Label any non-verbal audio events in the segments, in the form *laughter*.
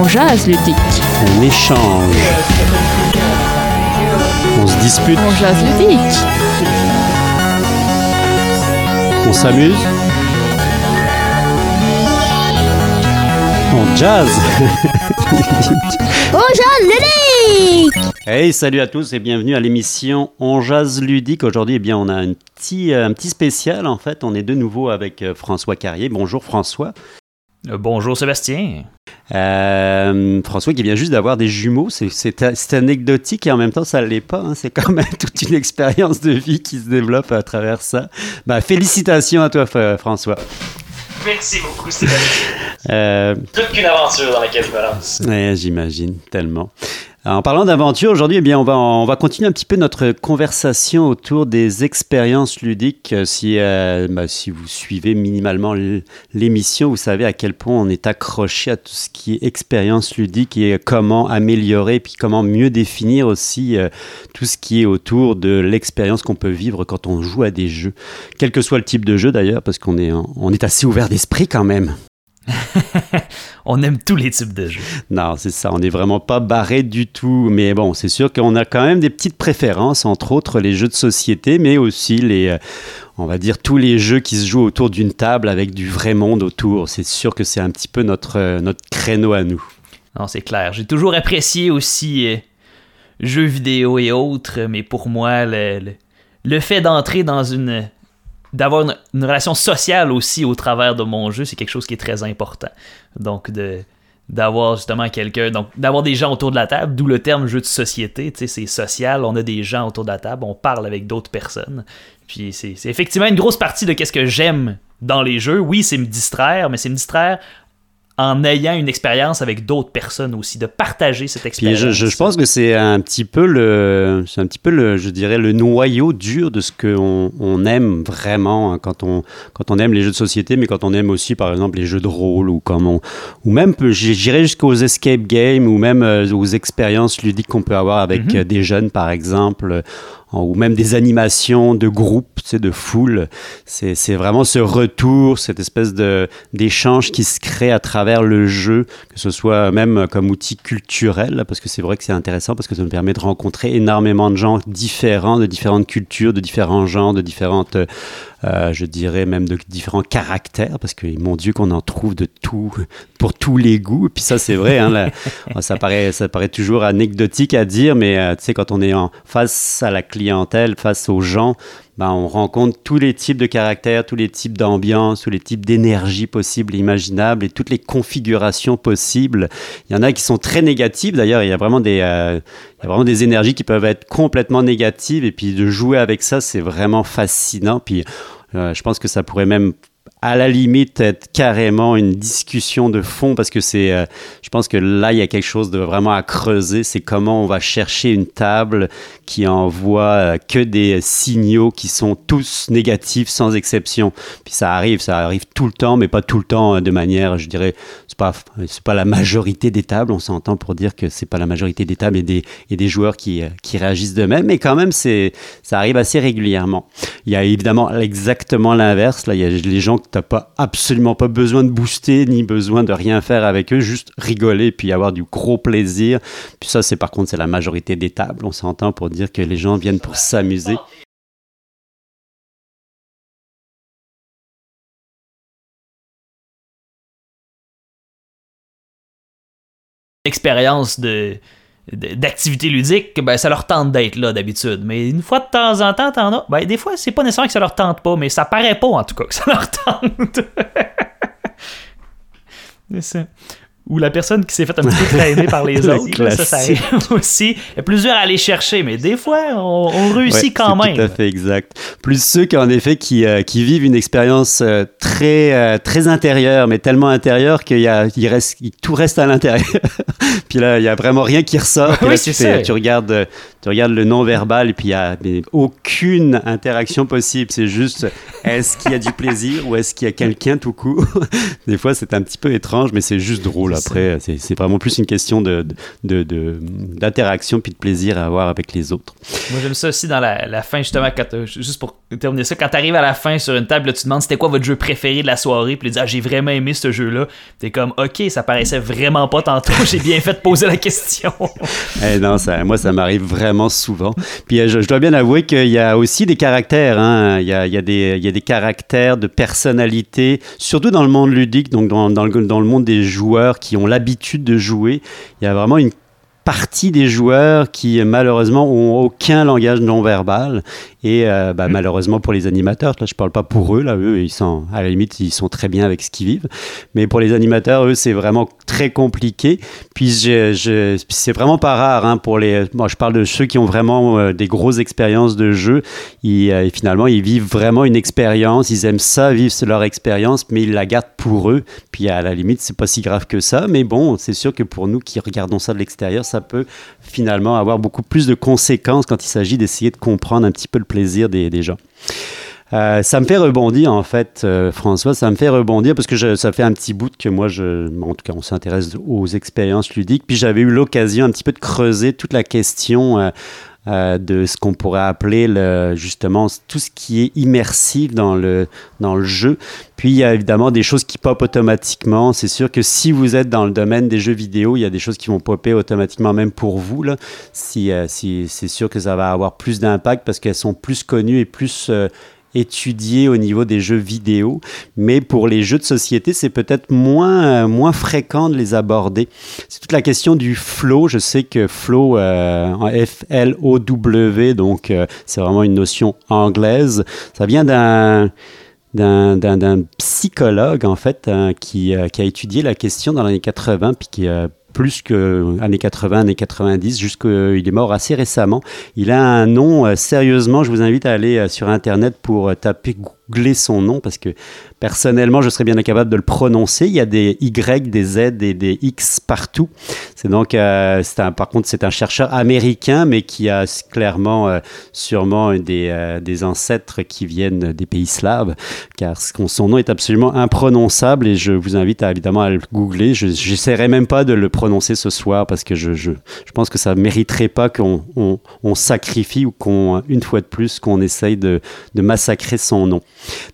On jase ludique. On échange. On se dispute. On jase ludique. On s'amuse. On jazz. *laughs* On jase ludique. Hey, salut à tous et bienvenue à l'émission On jazz ludique. Aujourd'hui, eh bien, on a un petit, euh, un petit spécial en fait. On est de nouveau avec euh, François Carrier. Bonjour François. Euh, bonjour Sébastien. Euh, François qui vient juste d'avoir des jumeaux, c'est- anecdotique et en même temps ça ne l'est pas. hein. C'est quand même *laughs* toute une expérience de vie qui se développe à travers ça. Bah, félicitations à toi F- François. Merci beaucoup Sébastien. Euh, Toute qu'une aventure dans laquelle je me lance. ouais, J'imagine tellement. En parlant d'aventure, aujourd'hui, eh bien, on va, on va continuer un petit peu notre conversation autour des expériences ludiques. Euh, Si, euh, bah, si vous suivez minimalement l'émission, vous savez à quel point on est accroché à tout ce qui est expérience ludique et comment améliorer, puis comment mieux définir aussi euh, tout ce qui est autour de l'expérience qu'on peut vivre quand on joue à des jeux. Quel que soit le type de jeu d'ailleurs, parce qu'on est, on est assez ouvert d'esprit quand même. *laughs* On aime tous les types de jeux. Non, c'est ça, on n'est vraiment pas barré du tout. Mais bon, c'est sûr qu'on a quand même des petites préférences, entre autres les jeux de société, mais aussi les, euh, on va dire, tous les jeux qui se jouent autour d'une table avec du vrai monde autour. C'est sûr que c'est un petit peu notre, euh, notre créneau à nous. Non, c'est clair. J'ai toujours apprécié aussi euh, jeux vidéo et autres, mais pour moi, le, le, le fait d'entrer dans une. D'avoir une, relation sociale aussi au travers de mon jeu, c'est quelque chose qui est très important. Donc, de d'avoir justement quelqu'un, donc d'avoir des gens autour de la table, d'où le terme jeu de société, tu sais, c'est social, on a des gens autour de la table, on parle avec d'autres personnes. Puis c'est effectivement une grosse partie de qu'est-ce que j'aime dans les jeux. Oui, c'est me distraire, mais c'est me distraire en ayant une expérience avec d'autres personnes aussi, de partager cette expérience. je, je- je pense que c'est un petit peu le, c'est un petit peu le, je dirais le noyau dur de ce qu'on on aime vraiment hein, quand on quand on aime les jeux de société, mais quand on aime aussi par exemple les jeux de rôle ou comme on, ou même j'irais jusqu'aux escape games ou même euh, aux expériences ludiques qu'on peut avoir avec Mhm. euh, des jeunes par exemple. Ou même des animations de groupe, tu sais, de foule. C'est vraiment ce retour, cette espèce d'échange qui se crée à travers le jeu, que ce soit même comme outil culturel, parce que c'est vrai que c'est intéressant, parce que ça nous permet de rencontrer énormément de gens différents, de différentes cultures, de différents genres, de différentes, euh, je dirais même de différents caractères, parce que mon Dieu qu'on en trouve de tout, *laughs* pour tous les goûts. Et puis ça, c'est vrai, hein, là, *laughs* ça, paraît, ça paraît toujours anecdotique à dire, mais euh, tu sais, quand on est en face à la clientèle, face aux gens, ben, on rencontre tous les types de caractères, tous les types d'ambiance, tous les types d'énergie possibles et imaginables et toutes les configurations possibles. Il y en a qui sont très négatives d'ailleurs, il y a vraiment des, euh, il y a vraiment des énergies qui peuvent être complètement négatives et puis de jouer avec ça, c'est vraiment fascinant. Puis euh, je pense que ça pourrait même à la limite être carrément une discussion de fond parce que c'est euh, je pense que là il y a quelque chose de vraiment à creuser c'est comment on va chercher une table qui envoie euh, que des signaux qui sont tous négatifs sans exception puis ça arrive ça arrive tout le temps mais pas tout le temps euh, de manière je dirais c'est pas c'est pas la majorité des tables on s'entend pour dire que c'est pas la majorité des tables et des et des joueurs qui qui réagissent de même mais quand même c'est ça arrive assez régulièrement il y a évidemment exactement l'inverse. Là, il y a les gens n'as pas, absolument pas besoin de booster, ni besoin de rien faire avec eux, juste rigoler puis avoir du gros plaisir. Puis ça, c'est par contre, c'est la majorité des tables. On s'entend pour dire que les gens viennent pour s'amuser. expérience de de- d'activité ludique, ben, ça leur tente d'être là d'habitude. Mais une fois de temps en temps, t'en as. Ben, des fois, c'est pas nécessairement que ça leur tente pas, mais ça paraît pas en tout cas que ça leur *laughs* tente. C'est ça. Ou la personne qui s'est fait un petit peu traîner par les *laughs* Le autres. là, Ça, ça arrive *laughs* aussi. C'est plus dur à aller chercher, mais des fois, on, on réussit Ouais, quand même. Tout à fait exact. Plus ceux qui, en effet, qui, euh, qui vivent une expérience euh, très, euh, très intérieure, mais tellement intérieure qu'il y a, il reste, il- tout reste à l'intérieur. *laughs* Puis là, il y a vraiment rien qui ressort. Puis Oui, là, tu, fais- tu regardes, tu regardes le non-verbal et puis il y a mais, aucune interaction possible. C'est juste, est-ce qu'il y a du plaisir ou est-ce qu'il y a quelqu'un tout court? Des fois, c'est un petit peu étrange, mais c'est juste drôle après, c'est vraiment plus une question de, de, de- d'interaction puis de plaisir à avoir avec les autres. Moi, j'aime ça aussi dans la, la fin, justement, quand t'as- juste pour terminer ça, quand t'arrives à la fin sur une table, là, tu demandes c'était quoi votre jeu préféré de la soirée, puis tu dis, ah, j'ai vraiment aimé ce jeu-là. T'es comme, ok, ça paraissait vraiment pas tantôt, j'ai bien fait de poser la question. *laughs* Eh non, ça, moi, ça m'arrive vraiment souvent. Puis euh, je, je dois bien avouer qu'il y a aussi des caractères. hein. Il, y a, il y a des, il y a des caractères de personnalité, surtout dans le monde ludique, donc dans, dans le, dans le monde des joueurs qui ont l'habitude de jouer. Il y a vraiment une partie des joueurs qui malheureusement ont aucun langage non verbal et euh, bah, malheureusement pour les animateurs là je parle pas pour eux là eux ils sont à la limite ils sont très bien avec ce qu'ils vivent. Mais pour les animateurs eux c'est vraiment très compliqué. Puis je, je- c'est vraiment pas rare hein, pour les moi je parle de ceux qui ont vraiment euh, des grosses expériences de jeu. Ils, euh, et finalement ils vivent vraiment une expérience. Ils aiment ça vivre leur expérience mais ils la gardent pour eux puis à la limite c'est pas si grave que ça mais bon c'est sûr que pour nous qui regardons ça de l'extérieur ça peut finalement avoir beaucoup plus de conséquences quand il s'agit d'essayer de comprendre un petit peu le plaisir des, gens. Euh, ça me fait rebondir en fait, euh, François, ça me fait rebondir parce que ça fait un petit bout que moi, en tout cas, on s'intéresse aux expériences ludiques. Puis j'avais eu l'occasion un petit peu de creuser toute la question euh, de ce qu'on pourrait appeler le, justement tout ce qui est immersif dans le, dans le jeu. Puis il y a évidemment des choses qui popent automatiquement. C'est sûr que si vous êtes dans le domaine des jeux vidéo, il y a des choses qui vont popper automatiquement même pour vous. Là. Si, euh, si, c'est sûr que ça va avoir plus d'impact parce qu'elles sont plus connues et plus euh, étudiées au niveau des jeux vidéo. Mais pour les jeux de société, c'est peut-être moins, euh, moins fréquent de les aborder. C'est toute la question du flow. Je sais que flow, euh, F-L-O-W, donc euh, c'est vraiment une notion anglaise. Ça vient d'un d'un, psychologue, en fait, hein, qui, euh, qui a étudié la question dans les années 80, puis qui a plus que années 80, années 90, jusqu'il est mort assez récemment. Il a un nom, euh, sérieusement, je vous invite à aller euh, sur Internet pour euh, taper, googler son nom, parce que personnellement, je serais bien incapable de le prononcer. Il y a des Y, des Z et des X partout. C'est donc, euh, un, par contre, c'est un chercheur américain, mais qui a clairement, euh, sûrement des, euh, des ancêtres qui viennent des pays slaves, car son nom est absolument imprononçable et je vous invite à, évidemment à le googler. Je n'essaierai même pas de le prononcer ce soir parce que je, je, je pense que ça ne mériterait pas qu'on on, sacrifie ou qu'on, une fois de plus, qu'on essaye de massacrer son nom.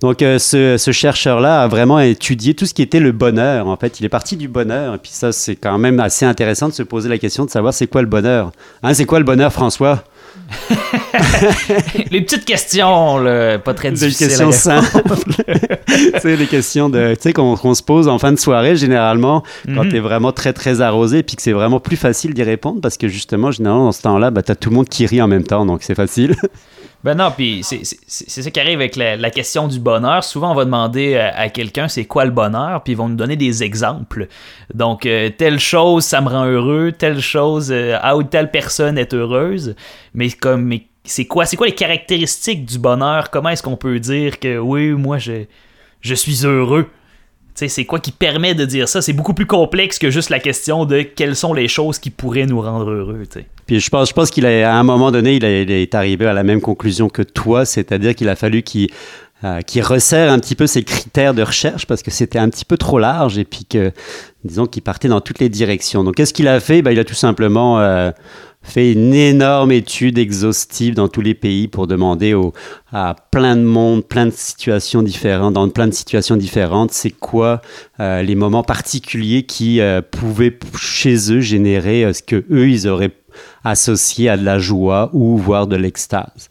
Donc, euh, ce, ce chercheur-là a vraiment étudié tout ce qui était le bonheur. En fait, il est parti du bonheur. Et puis ça, c'est quand même assez intéressant de se poser la question de savoir c'est quoi le bonheur. Hein, c'est quoi le bonheur, François? *laughs* Les petites questions, là, pas très Des difficiles. questions simples. *laughs* des questions de, tu sais, qu'on qu'on se pose en fin de soirée, généralement, quand Mhm. tu es vraiment très, très arrosé, puis que c'est vraiment plus facile d'y répondre parce que justement, généralement, dans ce temps-là, bah, tu as tout le monde qui rit en même temps, donc c'est facile. *laughs* Ben non, puis c'est ça qui arrive avec la, question du bonheur. Souvent, on va demander à, à quelqu'un c'est quoi le bonheur, puis ils vont nous donner des exemples. Donc, euh, telle chose, ça me rend heureux, telle chose, euh, ah ou telle personne est heureuse. Mais comme, c'est quoi, c'est quoi les caractéristiques du bonheur? Comment est-ce qu'on peut dire que oui, moi, je, je suis heureux? C'est quoi qui permet de dire ça? C'est beaucoup plus complexe que juste la question de quelles sont les choses qui pourraient nous rendre heureux. Puis je pense, je pense qu'il à un moment donné, il est arrivé à la même conclusion que toi, c'est-à-dire qu'il a fallu qu'il euh, qu'il resserre un petit peu ses critères de recherche parce que c'était un petit peu trop large et puis que, disons, qu'il partait dans toutes les directions. Donc, qu'est-ce qu'il a fait? Ben, Il a tout simplement euh, fait une énorme étude exhaustive dans tous les pays pour demander au- à plein de monde, plein de situations différentes, dans plein de situations différentes, c'est quoi euh, les moments particuliers qui pouvaient chez eux générer ce que eux ils auraient associé à de la joie ou voire de l'extase.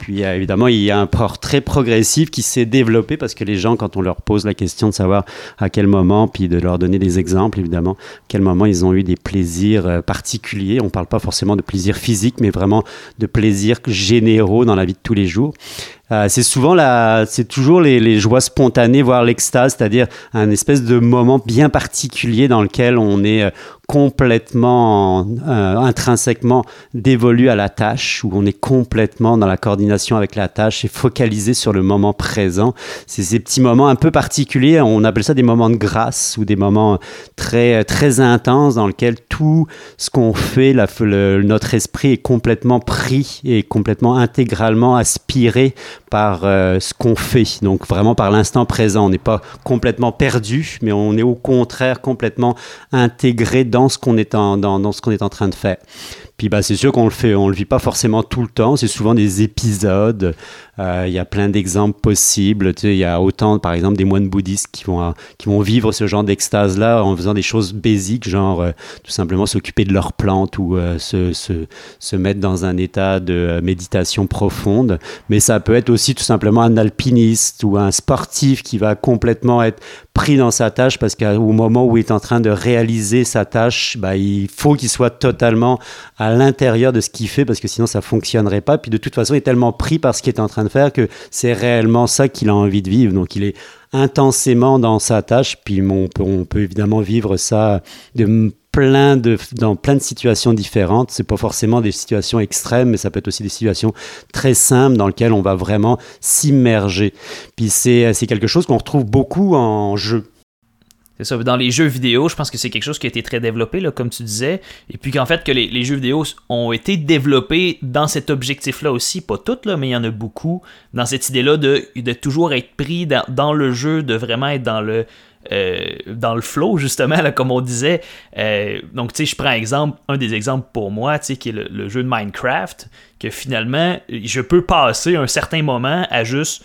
Puis euh, évidemment, il y a un portrait progressif qui s'est développé parce que les gens, quand on leur pose la question de savoir à quel moment, puis de leur donner des exemples, évidemment, à quel moment ils ont eu des plaisirs euh, particuliers. On ne parle pas forcément de plaisirs physiques, mais vraiment de plaisirs généraux dans la vie de tous les jours. Euh, c'est souvent la, c'est toujours les, joies spontanées, voire l'extase, c'est-à-dire un espèce de moment bien particulier dans lequel on est complètement, euh, intrinsèquement dévolu à la tâche, où on est complètement dans la coordination avec la tâche et focalisé sur le moment présent. C'est ces petits moments un peu particuliers, on appelle ça des moments de grâce ou des moments très, très intenses dans lesquels tout ce qu'on fait, notre esprit est complètement pris et complètement intégralement aspiré par euh, ce qu'on fait, donc vraiment par l'instant présent. On n'est pas complètement perdu, mais on est au contraire complètement intégré dans ce qu'on est en, dans, dans ce qu'on est en train de faire. Puis bah, c'est sûr qu'on le fait, on le vit pas forcément tout le temps. C'est souvent des épisodes. Euh, Il y a plein d'exemples possibles. Tu sais, il y a autant, par exemple, des moines bouddhistes qui vont, euh, qui vont vivre ce genre d'extase-là en faisant des choses basiques, genre euh, tout simplement s'occuper de leurs plantes ou se, se, se mettre dans un état de méditation profonde. Mais ça peut être aussi tout simplement un alpiniste ou un sportif qui va complètement être pris dans sa tâche parce qu'au moment où il est en train de réaliser sa tâche, bah, il faut qu'il soit totalement à l'intérieur de ce qu'il fait parce que sinon ça fonctionnerait pas. Puis de toute façon, il est tellement pris par ce qu'il est en train de faire que c'est réellement ça qu'il a envie de vivre. Donc il est intensément dans sa tâche. Puis on peut, on peut évidemment vivre ça de plein de, dans plein de situations différentes. C'est pas forcément des situations extrêmes, mais ça peut être aussi des situations très simples dans lesquelles on va vraiment s'immerger. Puis c'est c'est quelque chose qu'on retrouve beaucoup en jeu. Dans les jeux vidéo, je pense que c'est quelque chose qui a été très développé, là, comme tu disais. Et puis qu'en fait, que les, jeux vidéo ont été développés dans cet objectif-là aussi. Pas toutes, là, mais il y en a beaucoup. Dans cette idée-là de, toujours être pris dans, le jeu, de vraiment être dans le. euh, dans le flow justement comme on disait Euh, donc tu sais je prends exemple un des exemples pour moi tu sais qui est le, jeu de Minecraft que finalement je peux passer un certain moment à juste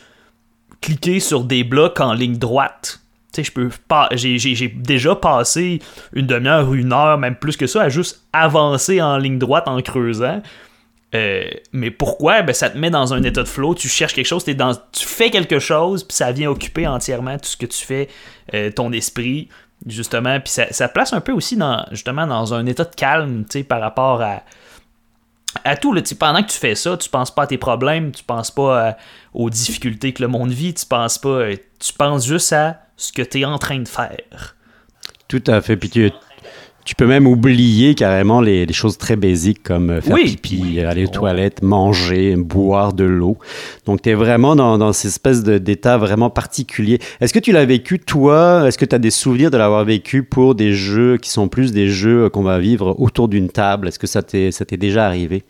cliquer sur des blocs en ligne droite je peux pas. J'ai, déjà passé une demi-heure, une heure, même plus que ça, à juste avancer en ligne droite en creusant. Euh, mais pourquoi? Ben, Ça te met dans un état de flow, tu cherches quelque chose, dans, tu fais quelque chose, puis ça vient occuper entièrement tout ce que tu fais, euh, ton esprit, justement. Puis ça, ça place un peu aussi dans, justement dans un état de calme par rapport à, à tout. Là, pendant que tu fais ça, tu penses pas à tes problèmes, tu penses pas à- aux difficultés que le monde vit, tu penses pas. euh, Tu penses juste à ce que tu es en train de faire. Tout à fait. Puis tu, tu peux même oublier carrément les, les choses très basiques comme euh, faire Oui. pipi, aller aux toilettes, manger, boire de l'eau. Donc tu es vraiment dans, dans cette espèce d'état vraiment particulier. Est-ce que tu l'as vécu toi? Est-ce que tu as des souvenirs de l'avoir vécu pour des jeux qui sont plus des jeux qu'on va vivre autour d'une table? Est-ce que ça t'est ça t'est déjà arrivé?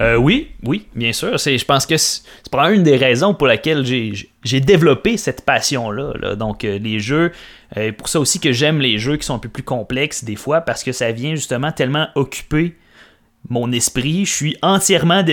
Euh, oui, oui, bien sûr. C'est, je pense que c'est, c'est probablement une des raisons pour laquelle j'ai, développé cette passion-là. là. Donc, euh, les jeux, euh, pour ça aussi que j'aime les jeux qui sont un peu plus complexes des fois, parce que ça vient justement tellement occuper mon esprit. Je suis entièrement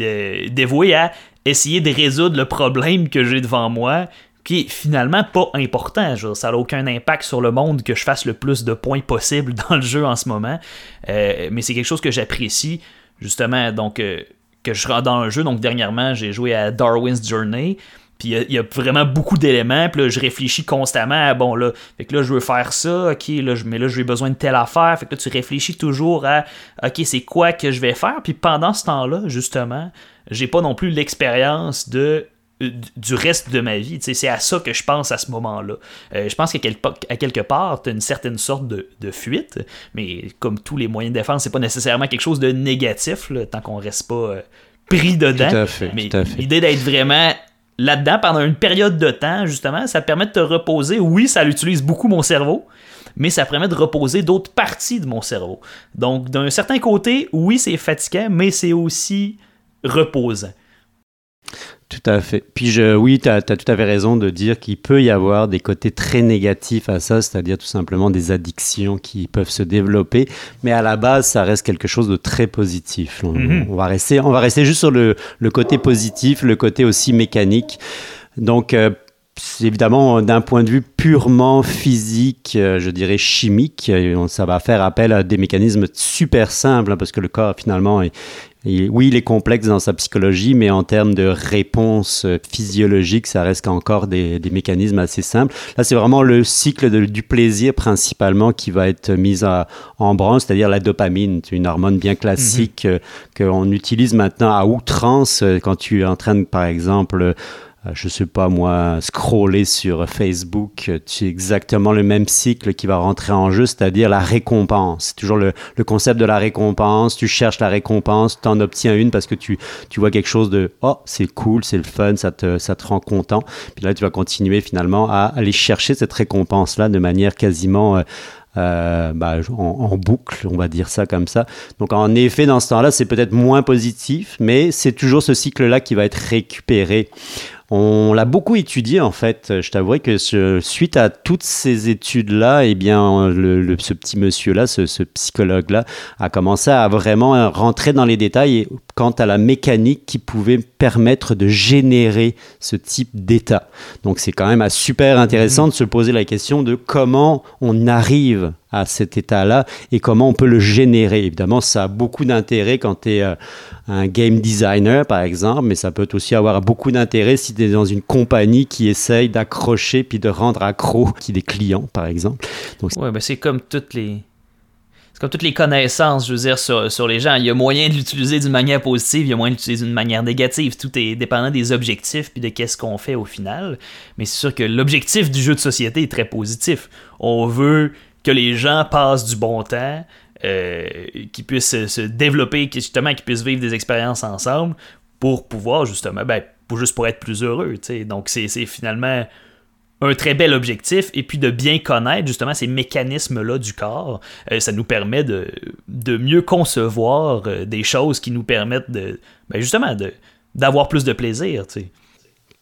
euh, dévoué à essayer de résoudre le problème que j'ai devant moi qui est finalement pas important. Ça n'a aucun impact sur le monde que je fasse le plus de points possible *laughs* dans le jeu en ce moment. Mais c'est quelque chose que j'apprécie, justement, donc euh, que je rentre dans un jeu. Donc dernièrement, j'ai joué à Darwin's Journey. Puis il y a- vraiment beaucoup d'éléments. Puis là, je réfléchis constamment à bon là, fait que là, je veux faire ça, ok, là, mais là, j'ai besoin de telle affaire. Fait que là, tu réfléchis toujours à ok, c'est quoi que je vais faire. Puis pendant ce temps-là, justement, j'ai pas non plus l'expérience de du reste de ma vie. C'est à ça que je pense à ce moment-là. Euh, je pense qu'à quelque, part, tu as une certaine sorte de, de fuite, mais comme tous les moyens de défense, c'est pas nécessairement quelque chose de négatif, là, tant qu'on reste pas euh, pris dedans. Tout à fait, Mais l'idée d'être vraiment là-dedans pendant une période de temps, justement, ça permet de te reposer. Oui, ça utilise beaucoup mon cerveau, mais ça permet de reposer d'autres parties de mon cerveau. Donc, d'un certain côté, oui, c'est fatigant, mais c'est aussi reposant. Tout à fait. Puis je, oui, tu as, tout à fait raison de dire qu'il peut y avoir des côtés très négatifs à ça, c'est-à-dire tout simplement des addictions qui peuvent se développer, mais à la base, ça reste quelque chose de très positif. On, Mhm. on va, rester, on va rester juste sur le, le côté positif, le côté aussi mécanique. Donc, euh, évidemment, d'un point de vue purement physique, euh, je dirais chimique, ça va faire appel à des mécanismes super simples, hein, parce que le corps, finalement, est, et oui, il est complexe dans sa psychologie, mais en termes de réponse euh, physiologique, ça reste encore des, des mécanismes assez simples. Là, c'est vraiment le cycle de- du plaisir principalement qui va être mis à- en branle, c'est-à-dire la dopamine, une hormone bien classique euh, qu'on utilise maintenant à outrance euh, quand tu es en train de, par exemple, je sais pas moi, scroller sur Facebook, euh, c'est exactement le même cycle qui va rentrer en jeu, c'est-à-dire la récompense. C'est toujours le, concept de la récompense. Tu cherches la récompense, tu en obtiens une parce que tu, tu vois quelque chose de oh, c'est cool, c'est le fun, ça te, ça te rend content. Puis là, tu vas continuer finalement à aller chercher cette récompense-là de manière quasiment. euh, euh, bah, en, boucle, on va dire ça comme ça. Donc en effet, dans ce temps-là, c'est peut-être moins positif, mais c'est toujours ce cycle-là qui va être récupéré. On l'a beaucoup étudié en fait. Je t'avouerai que suite à toutes ces études-là, eh bien, le, ce petit monsieur-là, ce, ce psychologue-là, a commencé à vraiment rentrer dans les détails quant à la mécanique qui pouvait permettre de générer ce type d'état. Donc c'est quand même super intéressant de se poser la question de comment on arrive à cet état-là et comment on peut le générer. Évidemment, ça a beaucoup d'intérêt quand tu es euh, un game designer, par exemple, mais ça peut aussi avoir beaucoup d'intérêt si tu es dans une compagnie qui essaye d'accrocher puis de rendre accro qui des clients, par exemple. Donc, ouais, ben c'est comme toutes les c'est comme toutes les connaissances, je veux dire, sur, sur les gens. Il y a moyen de l'utiliser d'une manière positive, il y a moyen de l'utiliser d'une manière négative. Tout est dépendant des objectifs puis de qu'est-ce qu'on fait au final. Mais c'est sûr que l'objectif du jeu de société est très positif. On veut que les gens passent du bon temps, euh, qu'ils puissent se développer, justement, qu'ils puissent vivre des expériences ensemble pour pouvoir, justement, ben, juste pour être plus heureux. Donc, c'est finalement un très bel objectif et puis de bien connaître justement ces mécanismes-là du corps, euh, ça nous permet de, mieux concevoir euh, des choses qui nous permettent de ben justement d'avoir plus de plaisir.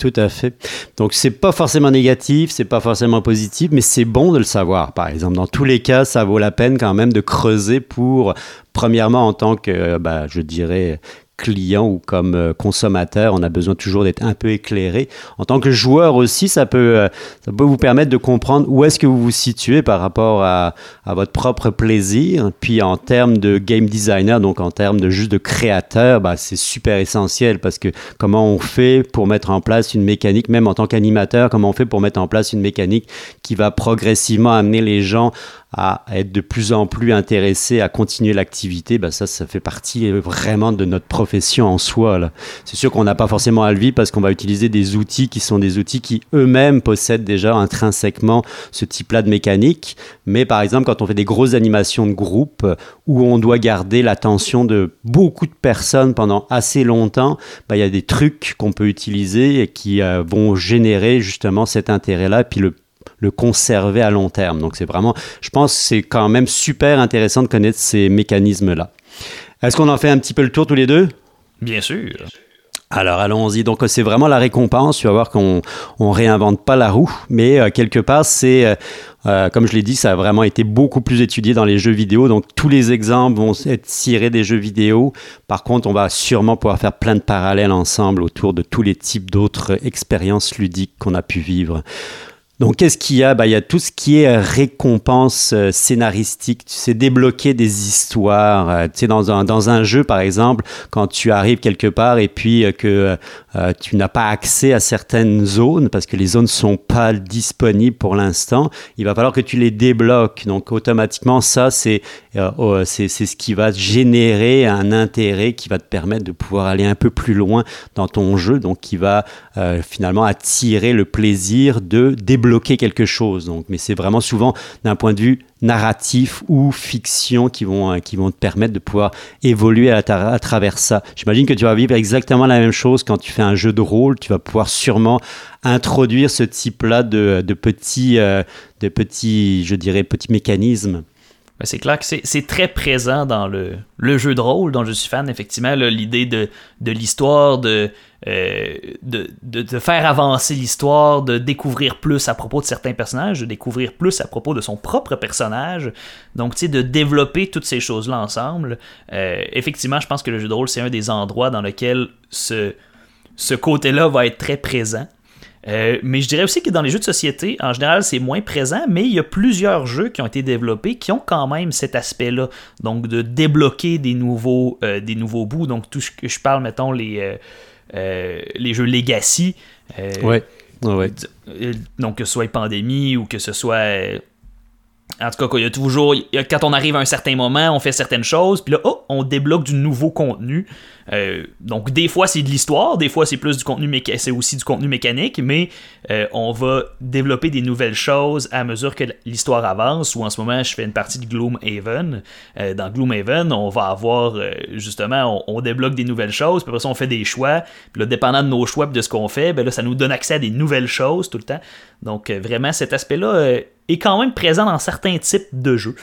Tout à fait. Donc c'est pas forcément négatif, c'est pas forcément positif, mais c'est bon de le savoir. Par exemple, dans tous les cas, ça vaut la peine quand même de creuser pour, premièrement en tant que, bah, je dirais, client ou comme euh, consommateur, on a besoin toujours d'être un peu éclairé. En tant que joueur aussi, ça peut, euh, ça peut vous permettre de comprendre où est-ce que vous vous situez par rapport à, à, votre propre plaisir. Puis en termes de game designer, donc en termes de juste de créateur, bah, c'est super essentiel parce que comment on fait pour mettre en place une mécanique, même en tant qu'animateur, comment on fait pour mettre en place une mécanique qui va progressivement amener les gens à être de plus en plus intéressé à continuer l'activité, ben ça, ça fait partie vraiment de notre profession en soi. C'est sûr qu'on n'a pas forcément à le vivre parce qu'on va utiliser des outils qui sont des outils qui eux-mêmes possèdent déjà intrinsèquement ce type-là de mécanique. Mais par exemple, quand on fait des grosses animations de groupe où on doit garder l'attention de beaucoup de personnes pendant assez longtemps, ben, il y a des trucs qu'on peut utiliser et qui euh, vont générer justement cet intérêt-là. Puis le le conserver à long terme. Donc c'est vraiment, je pense, c'est quand même super intéressant de connaître ces mécanismes-là. Est-ce qu'on en fait un petit peu le tour tous les deux? Bien sûr. Alors allons-y. Donc c'est vraiment la récompense. Tu vas voir qu'on on réinvente pas la roue, mais euh, quelque part c'est, euh, euh, comme je l'ai dit, ça a vraiment été beaucoup plus étudié dans les jeux vidéo. Donc tous les exemples vont être tirés des jeux vidéo. Par contre, on va sûrement pouvoir faire plein de parallèles ensemble autour de tous les types d'autres expériences ludiques qu'on a pu vivre. Donc, qu'est-ce qu'il y a? Bah, Il y a tout ce qui est récompense euh, scénaristique. Tu sais, débloquer des histoires. Euh, tu sais, dans un, dans un jeu, par exemple, quand tu arrives quelque part et puis euh, que tu n'as pas accès à certaines zones parce que les zones ne sont pas disponibles pour l'instant, il va falloir que tu les débloques. Donc, automatiquement, ça, c'est oh, c'est ce qui va générer un intérêt qui va te permettre de pouvoir aller un peu plus loin dans ton jeu. Donc, qui va finalement attirer le plaisir de débloquer quelque chose. Donc, mais c'est vraiment souvent d'un point de vue narratif ou fiction qui vont, euh, qui vont te permettre de pouvoir évoluer à, à travers ça. J'imagine que tu vas vivre exactement la même chose quand tu fais un jeu de rôle. Tu vas pouvoir sûrement introduire ce type-là de, de, petits, euh, de petits, je dirais, petits mécanismes. Ben, c'est clair que c'est très présent dans le, le, jeu de rôle dont je suis fan, effectivement, l'idée de, de l'histoire, de, euh, de, de, faire avancer l'histoire, de découvrir plus à propos de certains personnages, de découvrir plus à propos de son propre personnage. Donc, tu sais, de développer toutes ces choses-là ensemble. Euh, effectivement, je pense que le jeu de rôle, c'est un des endroits dans lequel ce, ce côté-là va être très présent. Euh, mais je dirais aussi que dans les jeux de société, en général, c'est moins présent, mais il y a plusieurs jeux qui ont été développés qui ont quand même cet aspect-là. Donc, de débloquer des nouveaux, des nouveaux bouts. Donc, tout ce que je parle, mettons, les, euh, les jeux Legacy. Euh, ouais. ouais. Donc, que ce soit pandémie ou que ce soit en tout cas, il y a toujours. Quand on arrive à un certain moment, on fait certaines choses, puis là, oh, on débloque du nouveau contenu. Euh, donc, des fois, c'est de l'histoire, des fois, c'est plus du contenu mécanique, c'est aussi du contenu mécanique, mais euh, on va développer des nouvelles choses à mesure que l'histoire avance. Ou en ce moment, je fais une partie de Gloomhaven. Euh, dans Gloomhaven, on va avoir justement, on, débloque des nouvelles choses, puis après ça, on fait des choix. Puis là, dépendant de nos choix et de ce qu'on fait, ben là, ça nous donne accès à des nouvelles choses tout le temps. Donc, vraiment, cet aspect-là est quand même présent dans certains types de jeux.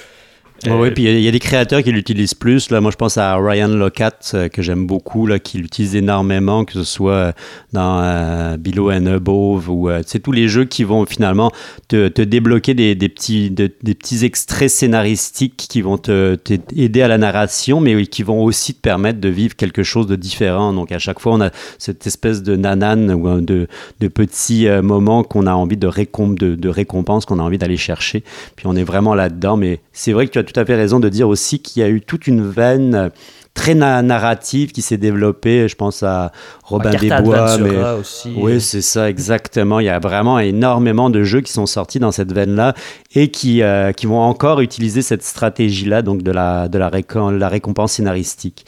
Euh, ouais, puis il y a- il y, a des créateurs qui l'utilisent plus. Là, moi, je pense à Ryan Locat, euh, que j'aime beaucoup, là, qui l'utilise énormément, que ce soit euh, dans euh, Below and Above ou euh, tous les jeux qui vont finalement te, te débloquer des, des petits, de- des petits extraits scénaristiques qui vont te, t'aider à la narration, mais qui vont aussi te permettre de vivre quelque chose de différent. Donc, à chaque fois, on a cette espèce de nanane ou euh, de, de petits moments qu'on a envie de, récom de, de récompense, qu'on a envie d'aller chercher. Puis on est vraiment là-dedans. Mais c'est vrai que tu as tout à fait raison de dire aussi qu'il y a eu toute une veine euh, très na- narrative qui s'est développée. Je pense à Robin Carta des Bois. Mais... Aussi. Oui, c'est ça, exactement. Il y a vraiment énormément de jeux qui sont sortis dans cette veine-là et qui, euh, qui vont encore utiliser cette stratégie-là, donc de la, de la, récom- la récompense scénaristique.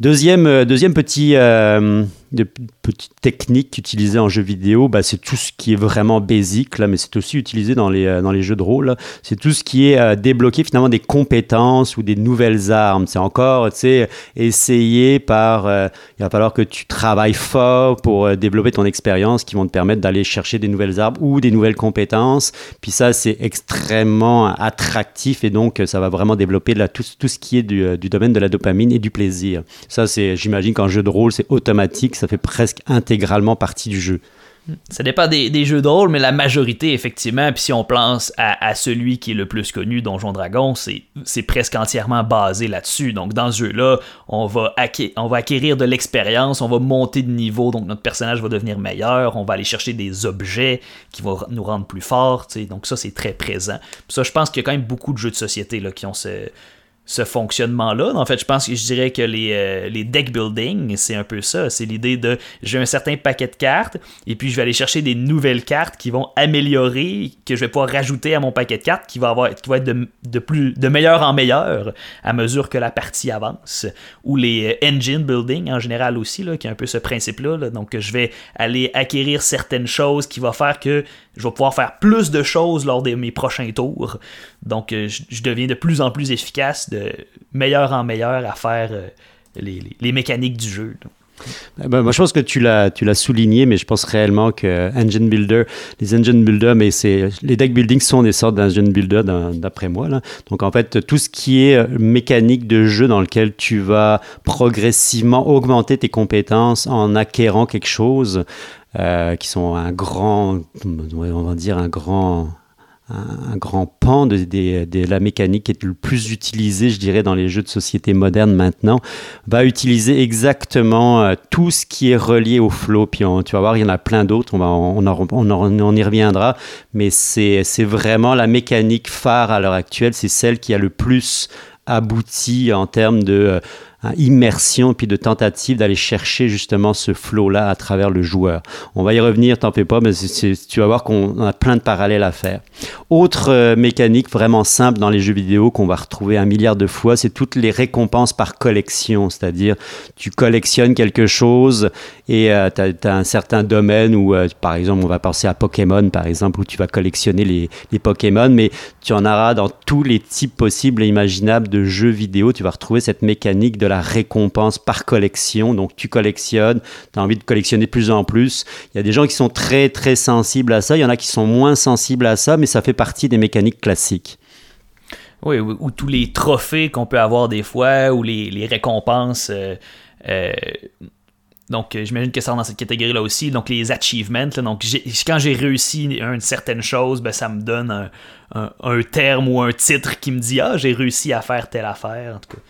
Deuxième, euh, deuxième petit, euh, de, petite technique utilisée en jeu vidéo, bah, c'est tout ce qui est vraiment basique, là, mais c'est aussi utilisé dans les, euh, dans les jeux de rôle. C'est tout ce qui est euh, débloquer finalement des compétences ou des nouvelles armes. C'est encore, tu sais, essayé par... euh, il va falloir que tu travailles fort pour développer ton expérience qui vont te permettre d'aller chercher des nouvelles armes ou des nouvelles compétences. Puis ça, c'est extrêmement attractif et donc ça va vraiment développer là, tout, tout ce qui est du, domaine de la dopamine et du plaisir. Ça, c'est, j'imagine qu'en jeu de rôle, c'est automatique, fait presque intégralement partie du jeu. Ça dépend des, des jeux de rôle, mais la majorité, effectivement, puis si on pense à, celui qui est le plus connu, Donjon Dragon, c'est presque entièrement basé là-dessus. Donc, dans ce jeu-là, on, va acquérir de l'expérience, on va monter de niveau, donc notre personnage va devenir meilleur, on va aller chercher des objets qui vont nous rendre plus forts, donc ça, c'est très présent. Ça, je pense qu'il y a quand même beaucoup de jeux de société qui ont ce, ce fonctionnement-là. En fait, je pense que je dirais que les, euh, les deck building, c'est un peu ça. C'est l'idée de j'ai un certain paquet de cartes et puis je vais aller chercher des nouvelles cartes qui vont améliorer, que je vais pouvoir rajouter à mon paquet de cartes qui va, avoir, être de, de plus, de meilleur en meilleur à mesure que la partie avance. Ou les euh, engine building en général aussi, là, qui est un peu ce principe-là. là. Donc, je vais aller acquérir certaines choses qui va faire que je vais pouvoir faire plus de choses lors de mes prochains tours. Donc, euh, je deviens de plus en plus efficace, meilleur en meilleur à faire euh, les, mécaniques du jeu. Eh ben, moi, je pense que tu l'as, souligné, mais je pense réellement que Engine Builder, les Engine Builder, mais c'est, les deck building sont des sortes d'Engine Builder d'après moi. Là. Donc, en fait, tout ce qui est euh, mécanique de jeu dans lequel tu vas progressivement augmenter tes compétences en acquérant quelque chose, euh, qui sont un grand, on va dire un grand, un, grand pan de, la mécanique qui est le plus utilisé, je dirais, dans les jeux de société modernes maintenant, va utiliser exactement euh, tout ce qui est relié au flow. Puis on- tu vas voir, il y en a plein d'autres, on, on, on on y reviendra, mais c'est c'est vraiment la mécanique phare à l'heure actuelle, c'est celle qui a le plus abouti en termes de euh, immersion puis de tentative d'aller chercher justement ce flow-là à travers le joueur. On va y revenir, t'en fais pas, mais tu vas voir qu'on a plein de parallèles à faire. Autre euh, mécanique vraiment simple dans les jeux vidéo qu'on va retrouver un milliard de fois, c'est toutes les récompenses par collection, c'est-à-dire tu collectionnes quelque chose et tu as, un certain domaine où, euh, par exemple, on va penser à Pokémon, par exemple, où tu vas collectionner les, les Pokémon, mais tu en auras dans tous les types possibles et imaginables de jeux vidéo. Tu vas retrouver cette mécanique de la récompense par collection. Donc, tu collectionnes, tu as envie de collectionner de plus en plus. Il y a des gens qui sont très, très sensibles à ça. Il y en a qui sont moins sensibles à ça, mais ça fait partie des mécaniques classiques. Oui, ou, ou tous les trophées qu'on peut avoir des fois, ou les, les récompenses. euh, euh, donc, euh, j'imagine que ça rentre dans cette catégorie-là aussi. Donc, les achievements. donc, quand j'ai réussi une certaine chose, ben, ça me donne un- un terme ou un titre qui me dit Ah, j'ai réussi à faire telle affaire. En tout cas.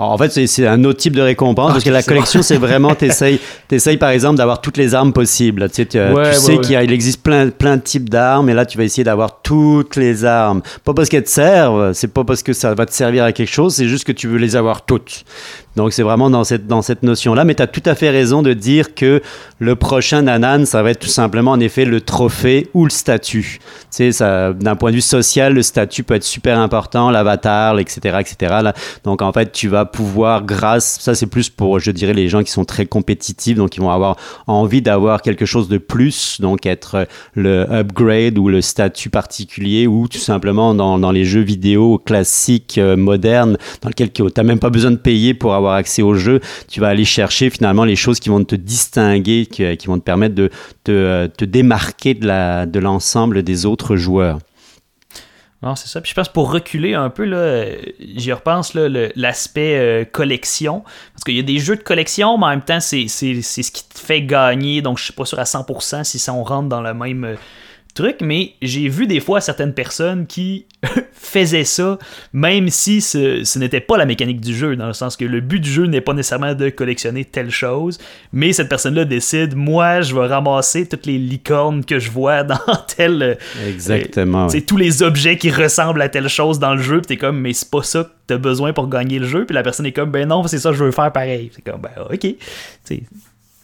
En fait, c'est- un autre type de récompense parce que la bon. collection, c'est vraiment, *laughs* t'essayes, t'essayes par exemple d'avoir toutes les armes possibles. Tu sais, tu, Ouais, tu ouais, sais ouais. qu'il existe plein, plein de types d'armes et là, tu vas essayer d'avoir toutes les armes. Pas parce qu'elles te servent, c'est pas parce que ça va te servir à quelque chose, c'est juste que tu veux les avoir toutes. Donc, c'est vraiment dans cette, dans cette notion-là. Mais tu as tout à fait raison de dire que le prochain Nanan, ça va être tout simplement, en effet, le trophée ou le statut. Tu sais, ça, d'un point de vue social, le statut peut être super important, l'avatar, etc., etc. Là. Donc, en fait, tu vas pouvoir, grâce, ça c'est plus pour, je dirais, les gens qui sont très compétitifs, donc ils vont avoir envie d'avoir quelque chose de plus, donc être le upgrade ou le statut particulier, ou tout simplement dans, dans les jeux vidéo classiques, euh, modernes, dans lesquels tu n'as même pas besoin de payer pour avoir accès au jeu, tu vas aller chercher finalement les choses qui vont te distinguer, qui, qui vont te permettre de te, te démarquer de la- de l'ensemble des autres joueurs. Non, c'est ça. Puis je pense pour reculer un peu, là, j'y repense là, l'aspect euh, collection. Parce qu'il y a des jeux de collection, mais en même temps, c'est, c'est, c'est ce qui te fait gagner. Donc je suis pas sûr à 100% si ça on rentre dans le même euh, truc. Mais j'ai vu des fois certaines personnes qui *laughs* faisaient ça, même si ce, ce n'était pas la mécanique du jeu. Dans le sens que le but du jeu n'est pas nécessairement de collectionner telle chose. Mais cette personne-là décide, moi, je vais ramasser toutes les licornes que je vois *laughs* dans tel. euh, Exactement. c'est tous les objets qui ressemblent à telle chose dans le jeu, pis t'es comme, mais c'est pas ça que t'as besoin pour gagner le jeu, puis la personne est comme, ben non, c'est ça, je veux faire pareil. C'est comme, ben ok. T'sais,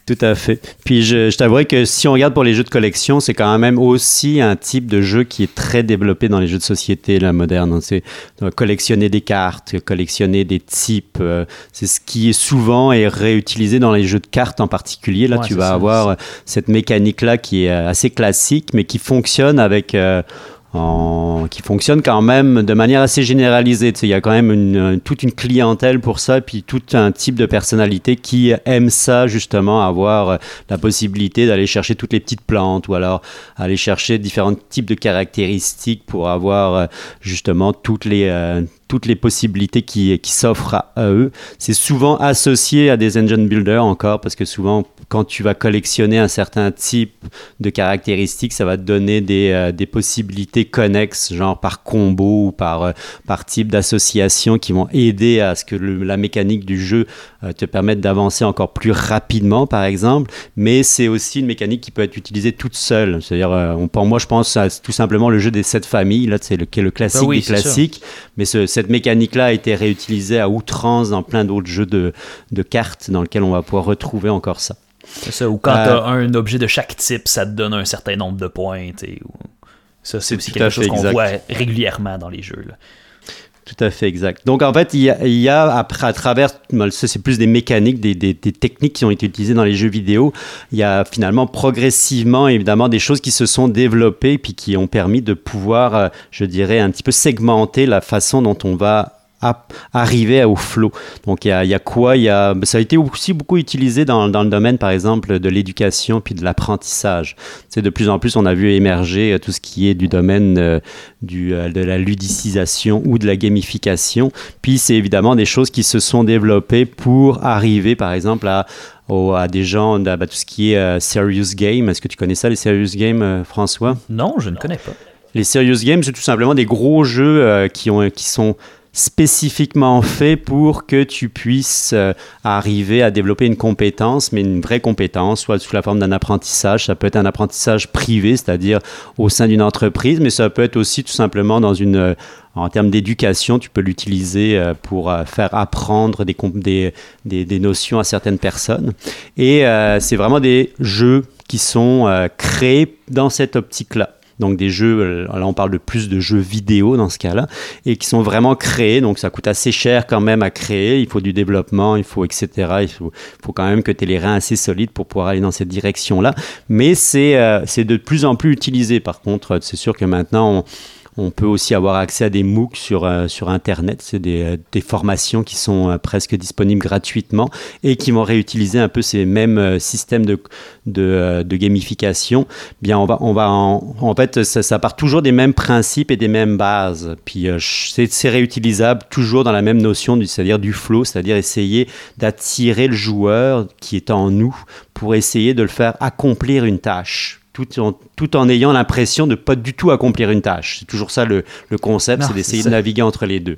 Tout à fait. Puis je, je que si on regarde pour les jeux de collection, c'est quand même aussi un type de jeu qui est très développé dans les jeux de société la moderne. C'est euh, collectionner des cartes, collectionner des types. euh, c'est ce qui est souvent est réutilisé dans les jeux de cartes en particulier. Là, Ouais, tu vas ça, avoir euh, cette mécanique-là qui est assez classique, mais qui fonctionne avec euh, qui fonctionne quand même de manière assez généralisée. Il y a quand même euh, toute une clientèle pour ça, puis tout un type de personnalité qui aime ça, justement, avoir euh, la possibilité d'aller chercher toutes les petites plantes ou alors aller chercher différents types de caractéristiques pour avoir euh, justement toutes les, toutes les possibilités qui, qui s'offrent à, à eux. C'est souvent associé à des engine builders encore, parce que souvent, quand tu vas collectionner un certain type de caractéristiques, ça va te donner des, euh, des possibilités connexes, genre par combo ou par, euh, par type d'association qui vont aider à ce que le- la mécanique du jeu euh, te permette d'avancer encore plus rapidement, par exemple. Mais c'est aussi une mécanique qui peut être utilisée toute seule. C'est-à-dire, on- pour moi, je pense à tout simplement le jeu des sept familles, là, c'est le, qui est le classique Ah oui, des sûr. Mais ce- cette mécanique-là a été réutilisée à outrance dans plein d'autres jeux de, de cartes dans lesquels on va pouvoir retrouver encore ça. c'est ça. Ou quand Euh, t'as un objet de chaque type, ça te donne un certain nombre de points, ou- Ça, c'est aussi quelque chose qu'on voit régulièrement dans les jeux. là. Tout à fait exact. Donc en fait, il y a, il y a à travers, ça c'est plus des mécaniques, des, des- des techniques qui ont été utilisées dans les jeux vidéo, il y a finalement progressivement évidemment des choses qui se sont développées puis qui ont permis de pouvoir, euh, je dirais, un petit peu segmenter la façon dont on va arriver au flow. Donc il y a, il y a quoi? Il y a, Ça a été aussi beaucoup utilisé dans, dans le domaine par exemple de l'éducation puis de l'apprentissage. C'est de plus en plus on a vu émerger euh, tout ce qui est du domaine euh, du, euh, de la ludicisation ou de la gamification. Puis c'est évidemment des choses qui se sont développées pour arriver par exemple à, au- à des gens, à, bah, tout ce qui est euh, serious game. Est-ce que tu connais ça les serious games, François? Non, je ne connais pas. les serious games, c'est tout simplement des gros jeux qui, ont, qui sont spécifiquement faits pour que tu puisses euh, arriver à développer une compétence, mais une vraie compétence, soit sous la forme d'un apprentissage. Ça peut être un apprentissage privé, c'est-à-dire au sein d'une entreprise, mais ça peut être aussi tout simplement dans une... euh, en termes d'éducation, tu peux l'utiliser euh, pour faire apprendre des, des, notions à certaines personnes. Et c'est vraiment des jeux qui sont créés dans cette optique-là. Donc des jeux, euh, là on parle de plus de jeux vidéo dans ce cas-là, et qui sont vraiment créés, donc ça coûte assez cher quand même à créer, il faut du développement, il faut etc. Il faut, quand même que tu aies les reins assez solides pour pouvoir aller dans cette direction-là. Mais c'est euh, c'est de plus en plus utilisé par contre, c'est sûr que maintenant on, on peut aussi avoir accès à des MOOC sur, euh, sur Internet. C'est des, euh, formations qui sont euh, presque disponibles gratuitement et qui vont réutiliser un peu ces mêmes systèmes de, de, gamification. Bien, on va, on va en, fait, ça, ça part toujours des mêmes principes et des mêmes bases. Puis c'est réutilisable toujours dans la même notion, c'est-à-dire du flow, c'est-à-dire essayer d'attirer le joueur qui est en nous pour essayer de le faire accomplir une tâche tout en, tout en ayant l'impression de pas du tout accomplir une tâche. C'est toujours ça le, le concept, c'est d'essayer de naviguer entre les deux.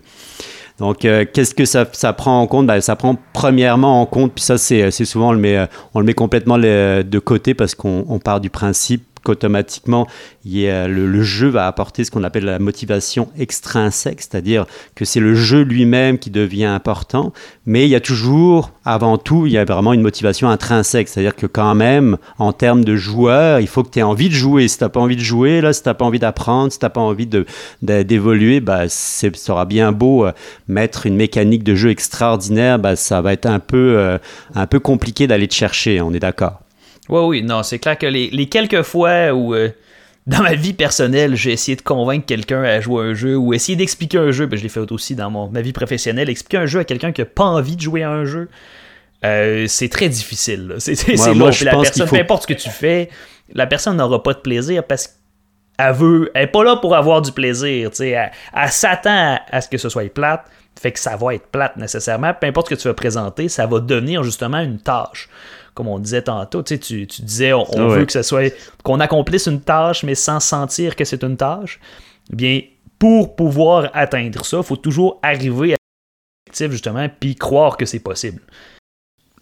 Donc, euh, qu'est-ce que ça, ça prend en compte? Ben, Ça prend premièrement en compte, puis ça, c'est c'est souvent, on le met, euh, on le met complètement le- de côté parce qu'on on part du principe qu'automatiquement, a- le, jeu va apporter ce qu'on appelle la motivation extrinsèque, c'est-à-dire que c'est le jeu lui-même qui devient important, mais il y a toujours, avant tout, il y a vraiment une motivation intrinsèque, c'est-à-dire que quand même, en termes de joueur, il faut que tu aies envie de jouer. Si tu n'as pas envie de jouer, là, si tu n'as pas envie d'apprendre, si tu n'as pas envie d'évoluer, bah, ça sera bien beau euh, mettre une mécanique de jeu extraordinaire, bah, ça va être un peu, euh, un peu compliqué d'aller te chercher, on est d'accord. Oui, oui, non, c'est clair que les, les quelques fois où, euh, dans ma vie personnelle, j'ai essayé de convaincre quelqu'un à jouer à un jeu ou essayer d'expliquer un jeu, ben, je l'ai fait aussi dans mon, ma vie professionnelle, expliquer un jeu à quelqu'un qui n'a pas envie de jouer à un jeu, euh, c'est très difficile. C'est moi, long. je Puis la pense personne, faut- peu importe ce que tu fais, la personne n'aura pas de plaisir parce elle veut, elle est pas là pour avoir du plaisir, elle, elle s'attend à, à ce que ce soit plate, fait que ça va être plate nécessairement, peu importe ce que tu vas présenter, ça va devenir justement une tâche. Comme on disait tantôt, tu, sais, tu, tu disais, on, on Ah veut que ce soit, qu'on accomplisse une tâche, mais sans sentir que c'est une tâche. Eh Bien, pour pouvoir atteindre ça, il faut toujours arriver à l'objectif, justement, puis croire que c'est possible.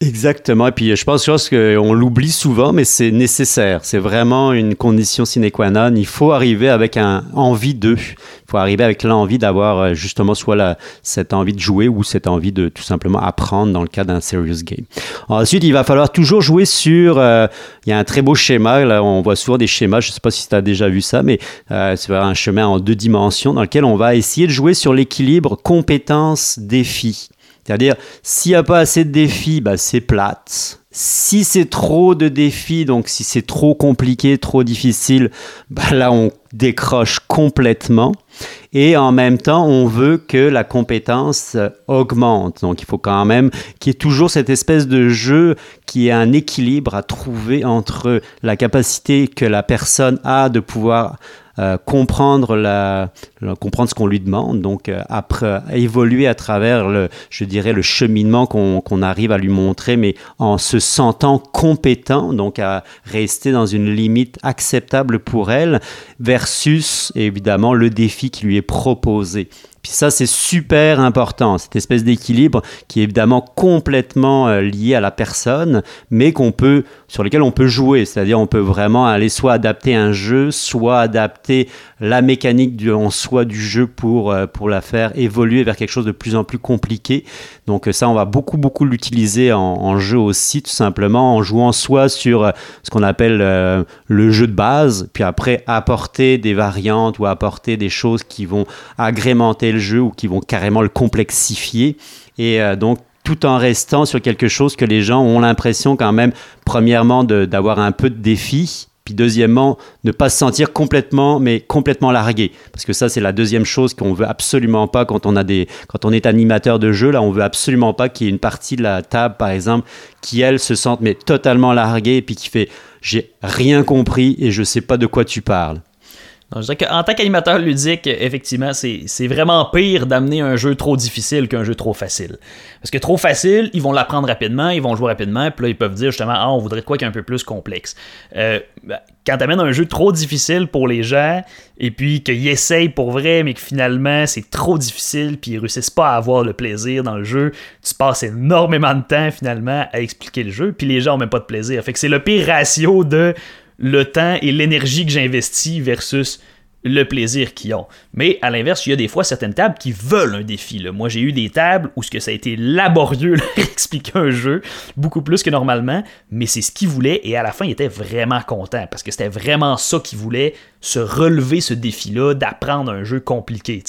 Exactement. Et puis, je pense, pense qu'on l'oublie souvent, mais c'est nécessaire. C'est vraiment une condition sine qua non. Il faut arriver avec un envie d'eux. Il faut arriver avec l'envie d'avoir euh, justement soit cette envie de jouer ou cette envie de tout simplement apprendre dans le cas d'un serious game. Ensuite, il va falloir toujours jouer sur. euh, il y a un très beau schéma. Là, on voit souvent des schémas. Je ne sais pas si tu as déjà vu ça, mais euh, c'est un chemin en deux dimensions dans lequel on va essayer de jouer sur l'équilibre compétence-défi. C'est-à-dire, s'il n'y a pas assez de défis, bah, c'est plate. Si c'est trop de défis, donc si c'est trop compliqué, trop difficile, bah, là, on décroche complètement. Et en même temps, on veut que la compétence euh, augmente. Donc, il faut quand même qu'il y ait toujours cette espèce de jeu qui est un équilibre à trouver entre la capacité que la personne a de pouvoir euh, comprendre, la, comprendre ce qu'on lui demande, donc euh, après évoluer à travers le, je dirais, le cheminement qu'on qu'on arrive à lui montrer, mais en se sentant compétent, donc à rester dans une limite acceptable pour elle, versus évidemment le défi qui lui est proposé. Puis ça, c'est super important, cette espèce d'équilibre qui est évidemment complètement euh, lié à la personne, mais qu'on peut, sur lequel on peut jouer. C'est-à-dire, on peut vraiment aller soit adapter un jeu, soit adapter la mécanique du, en soi du jeu pour, euh, pour la faire évoluer vers quelque chose de plus en plus compliqué. Donc euh, ça, on va beaucoup, beaucoup l'utiliser en, jeu aussi, tout simplement, en jouant soit sur ce qu'on appelle le jeu de base, puis après apporter des variantes ou apporter des choses qui vont agrémenter le jeu ou qui vont carrément le complexifier. Et euh, donc, tout en restant sur quelque chose que les gens ont l'impression quand même, premièrement, d'avoir un peu de défi, puis deuxièmement, ne pas se sentir complètement, mais complètement largué. Parce que ça, c'est la deuxième chose qu'on veut absolument pas quand on a des, quand on est animateur de jeu. Là, on veut absolument pas qu'il y ait une partie de la table, par exemple, qui elle se sente mais totalement larguée, puis qui fait, j'ai rien compris et je sais pas de quoi tu parles. Donc, je dirais tant qu'animateur ludique, effectivement, c'est vraiment pire d'amener un jeu trop difficile qu'un jeu trop facile. Parce que trop facile, ils vont l'apprendre rapidement, ils vont jouer rapidement, puis là, ils peuvent dire justement, ah, on voudrait de quoi qui est un peu plus complexe. Euh, ben, quand t'amènes un jeu trop difficile pour les gens, et puis qu'ils essayent pour vrai, mais que finalement, c'est trop difficile, puis ils réussissent pas à avoir le plaisir dans le jeu, tu passes énormément de temps, finalement, à expliquer le jeu, puis les gens ont même pas de plaisir. Fait que c'est le pire ratio de le temps et l'énergie que j'investis versus le plaisir qu'ils ont. Mais à l'inverse, il y a des fois certaines tables qui veulent un défi. Moi, j'ai eu des tables où ce que ça a été laborieux *laughs* leur expliquer un jeu, beaucoup plus que normalement, mais c'est ce qu'ils voulaient et à la fin, ils étaient vraiment contents parce que c'était vraiment ça qu'ils voulaient, se relever ce défi-là, d'apprendre un jeu compliqué.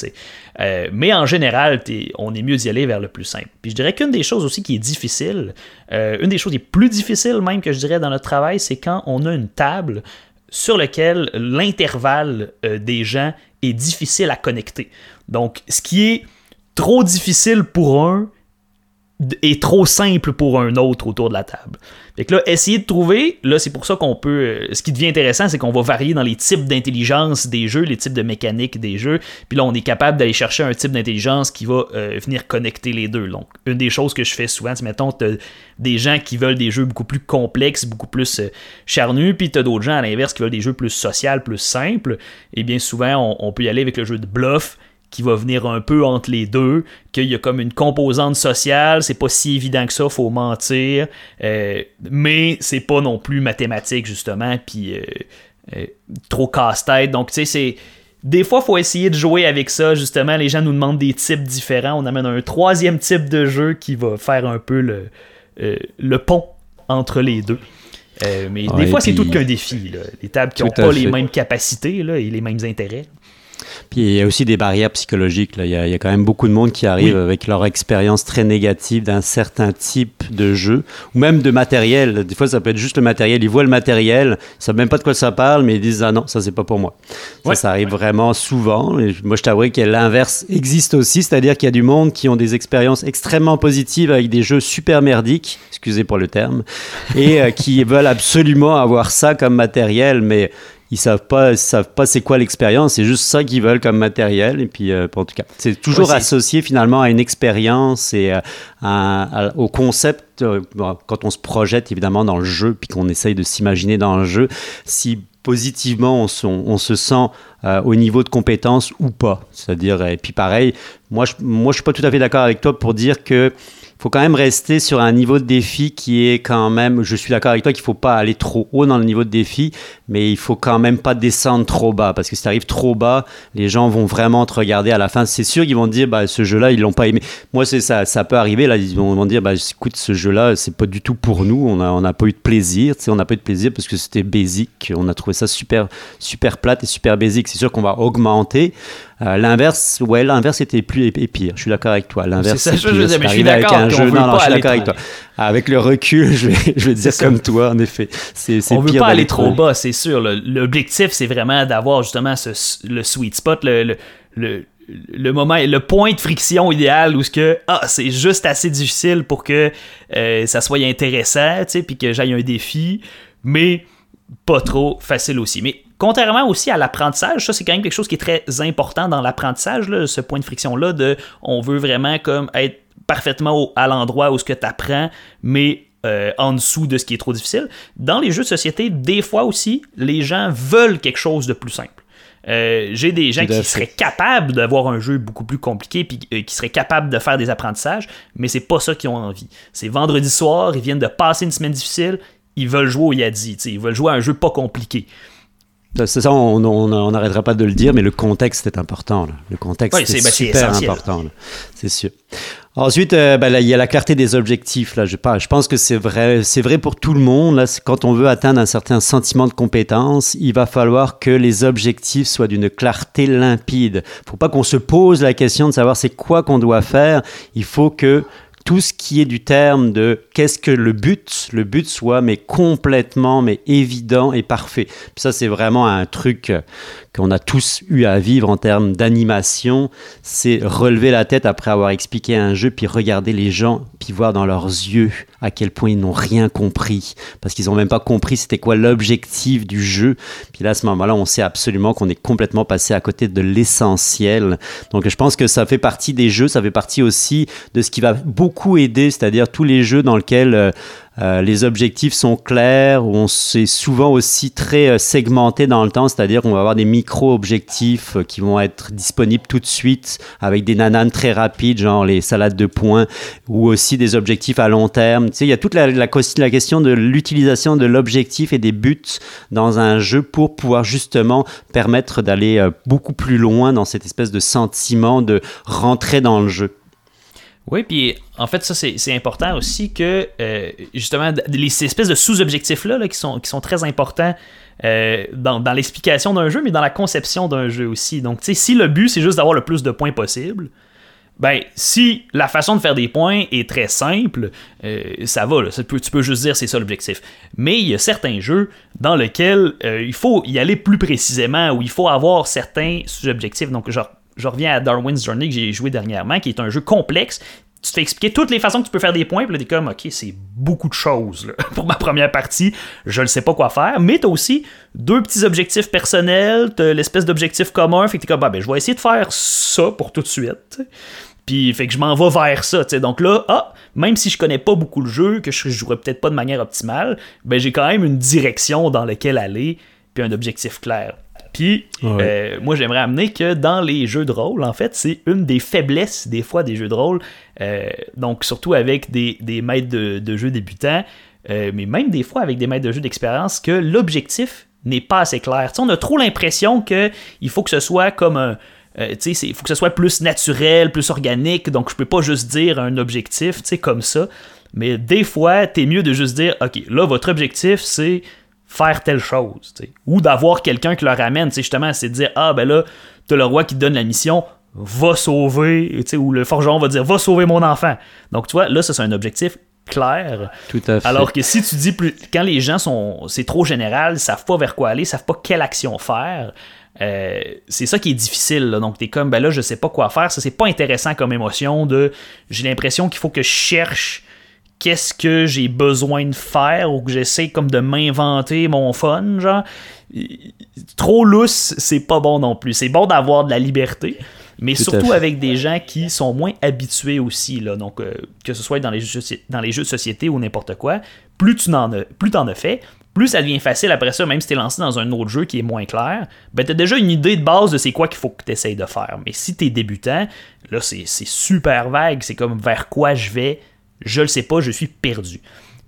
Euh, mais en général, on est mieux d'y aller vers le plus simple. Puis je dirais qu'une des choses aussi qui est difficile, euh, une des choses les plus difficiles même que je dirais dans notre travail, c'est quand on a une table sur lequel l'intervalle euh, des gens est difficile à connecter. Donc, ce qui est trop difficile pour un est trop simple pour un autre autour de la table. Fait que là, essayer de trouver, là, c'est pour ça qu'on peut. euh, ce qui devient intéressant, c'est qu'on va varier dans les types d'intelligence des jeux, les types de mécanique des jeux. Puis là, on est capable d'aller chercher un type d'intelligence qui va euh, venir connecter les deux. Donc, une des choses que je fais souvent, c'est mettons, t'as des gens qui veulent des jeux beaucoup plus complexes, beaucoup plus euh, charnus, puis t'as d'autres gens à l'inverse qui veulent des jeux plus sociaux, plus simples. Et bien souvent, on peut y aller avec le jeu de bluff qui va venir un peu entre les deux, qu'il y a comme une composante sociale, c'est pas si évident que ça, faut mentir, euh, mais c'est pas non plus mathématique justement, puis euh, euh, trop casse-tête. Donc tu sais, c'est des fois, faut essayer de jouer avec ça. Justement, les gens nous demandent des types différents. On amène un troisième type de jeu qui va faire un peu le, le pont entre les deux. Mais Ouais, des fois, c'est tout qu'un défi. là. Les tables qui n'ont pas les mêmes capacités là, et les mêmes intérêts. Puis il y a aussi des barrières psychologiques. Là. Il, y a, il y a quand même beaucoup de monde qui arrive Oui. avec leur expérience très négative d'un certain type de jeu, ou même de matériel. Des fois, ça peut être juste le matériel. Ils voient le matériel, ils savent même pas de quoi ça parle, mais ils disent ah non, ça c'est pas pour moi. Ça, Ouais. ça arrive vraiment souvent. Et moi, je t'avoue que l'inverse existe aussi, c'est-à-dire qu'il y a du monde qui ont des expériences extrêmement positives avec des jeux super merdiques, excusez pour le terme, et euh, qui veulent absolument avoir ça comme matériel, mais ils savent pas, ils savent pas c'est quoi l'expérience. C'est juste ça qu'ils veulent comme matériel. Et puis, euh, en tout cas, c'est toujours associé finalement à une expérience et euh, à- à- au concept. euh, quand on se projette évidemment dans le jeu, puis qu'on essaye de s'imaginer dans le jeu, si positivement on se, on se sent au niveau de compétence ou pas. C'est-à-dire, et puis pareil, moi je, moi je suis pas tout à fait d'accord avec toi pour dire que faut quand même rester sur un niveau de défi qui est quand même, je suis d'accord avec toi qu'il faut pas aller trop haut dans le niveau de défi, mais il faut quand même pas descendre trop bas parce que si tu arrives trop bas, les gens vont vraiment te regarder à la fin. C'est sûr qu'ils vont dire, bah, ce jeu-là, ils l'ont pas aimé. Moi, c'est ça, ça peut arriver. Là, ils vont, dire, bah, écoute, ce jeu-là, c'est pas du tout pour nous. On a, on n'a pas eu de plaisir. Tu sais, on n'a pas eu de plaisir parce que c'était basic. On a trouvé ça super, super plate et super basic. C'est sûr qu'on va augmenter. Euh, l'inverse, ouais, l'inverse était plus et pire. Je suis d'accord avec toi. L'inverse, C'est ça, c'est je veux pire. dire, C'est mais je suis avec d'accord un qu'on jeu. veut Non, non, pas je suis aller d'accord avec trop- toi. Avec le recul, *laughs* je vais, je vais dire comme toi, en effet. C'est, c'est on veut pire pas aller trop bas, c'est sûr. L'objectif, c'est vraiment d'avoir justement ce- le sweet spot, le, le, le, le moment, le point de friction idéal où ce que ah c'est juste assez difficile pour que euh, ça soit intéressant, tu sais, puis que j'aille un défi, mais pas trop facile aussi. Mais contrairement aussi à l'apprentissage, ça c'est quand même quelque chose qui est très important dans l'apprentissage, là, ce point de friction là de on veut vraiment comme être parfaitement au- à l'endroit où ce que tu apprends, mais euh, en dessous de ce qui est trop difficile. Dans les jeux de société, des fois aussi, les gens veulent quelque chose de plus simple. Euh, J'ai des gens qui seraient capables d'avoir un jeu beaucoup plus compliqué puis euh, qui seraient capables de faire des apprentissages, mais c'est pas ça qu'ils ont envie. C'est vendredi soir, ils viennent de passer une semaine difficile, ils veulent jouer au Yadi, tu sais, ils veulent jouer à un jeu pas compliqué. C'est ça, on n'arrêtera pas de le dire, mais le contexte est important. là. Le contexte Oui, est, c'est super important, c'est sûr. Ensuite, euh, là, il y a la clarté des objectifs. Là. Je, pense- je pense que c'est vrai, c'est vrai pour tout le monde. Là, quand on veut atteindre un certain sentiment de compétence, il va falloir que les objectifs soient d'une clarté limpide. Il faut pas qu'on se pose la question de savoir c'est quoi qu'on doit faire. Il faut que tout ce qui est du terme de qu'est-ce que le but, le but soit mais complètement mais évident et parfait. Ça c'est vraiment un truc euh, qu'on a tous eu à vivre en termes d'animation, c'est relever la tête après avoir expliqué un jeu puis regarder les gens puis voir dans leurs yeux à quel point ils n'ont rien compris parce qu'ils n'ont même pas compris c'était quoi l'objectif du jeu. Puis là à ce moment-là, on sait absolument qu'on est complètement passé à côté de l'essentiel. Donc je pense que ça fait partie des jeux, ça fait partie aussi de ce qui va beaucoup aider, c'est-à-dire tous les jeux dans lesquels euh, euh, les objectifs sont clairs, on c'est souvent aussi très euh, segmenté dans le temps, c'est-à-dire qu'on va avoir des micro-objectifs euh, qui vont être disponibles tout de suite avec des nananes très rapides, genre les salades de points, ou aussi des objectifs à long terme. Tu sais, il y a toute la, la, question de l'utilisation de l'objectif et des buts dans un jeu pour pouvoir justement permettre d'aller beaucoup plus loin dans cette espèce de sentiment de rentrer dans le jeu. Oui, puis en fait, ça, c'est important aussi que, euh, justement, les ces espèces de sous-objectifs-là là, qui, sont, qui sont très importants euh, dans, dans l'explication d'un jeu, mais dans la conception d'un jeu aussi. Donc, tu sais, si le but, c'est juste d'avoir le plus de points possible, ben, si la façon de faire des points est très simple, euh, ça va, tu peux juste dire c'est ça l'objectif. Mais il y a certains jeux dans lesquels il faut y aller plus précisément, où il faut avoir certains sous-objectifs. Donc, genre, je reviens à Darwin's Journey que j'ai joué dernièrement, qui est un jeu complexe. Tu te fais toutes les façons que tu peux faire des points, puis là, t'es comme, ok, c'est beaucoup de choses *laughs* pour ma première partie, je ne sais pas quoi faire, mais t'as aussi deux petits objectifs personnels, t'as l'espèce d'objectif commun, fait que t'es comme, ah, ben, je vais essayer de faire ça pour tout de suite. Puis, fait que je m'en vais vers ça. Donc là, ah, même si je connais pas beaucoup le jeu, que je jouerais peut-être pas de manière optimale, ben j'ai quand même une direction dans laquelle aller, puis un objectif clair. Puis, Ouais. euh, moi, j'aimerais amener que dans les jeux de rôle, en fait, c'est une des faiblesses des fois des jeux de rôle. euh, donc, surtout avec des, des maîtres de, de jeux débutants, euh, mais même des fois avec des maîtres de jeux d'expérience, que l'objectif n'est pas assez clair. Tu sais, on a trop l'impression que il faut que ce soit comme un. tu sais, c'est- il faut que ce soit plus naturel, plus organique, donc je peux pas juste dire un objectif, tu sais, comme ça. Mais des fois, t'es mieux de juste dire, OK, là, votre objectif, c'est faire telle chose. Ou d'avoir quelqu'un qui le ramène, tu sais, justement, c'est de dire, ah, ben là, t'as le roi qui te donne la mission, va sauver, ou le forgeron va dire, va sauver mon enfant. Donc, tu vois, là, ça, c'est un objectif clair. Tout à fait. Alors que si tu dis plus, quand les gens sont, c'est trop général, ils savent pas vers quoi aller, ils savent pas quelle action faire. euh, c'est ça qui est difficile. là. Donc t'es comme, ben là, je sais pas quoi faire. Ça c'est pas intéressant comme émotion. De, j'ai l'impression qu'il faut que je cherche qu'est-ce que j'ai besoin de faire ou que j'essaie comme de m'inventer mon fun, genre. Trop lousse, c'est pas bon non plus. C'est bon d'avoir de la liberté, mais Tout surtout avec des gens qui sont moins habitués aussi, là. Donc, euh, que ce soit dans les jeux, dans les jeux de société ou n'importe quoi, plus tu en as, plus t'en as fait, plus ça devient facile après ça, même si t'es lancé dans un autre jeu qui est moins clair, ben t'as déjà une idée de base de c'est quoi qu'il faut que t'essayes de faire. Mais si t'es débutant, là c'est super vague, c'est comme vers quoi je vais, je le sais pas, je suis perdu.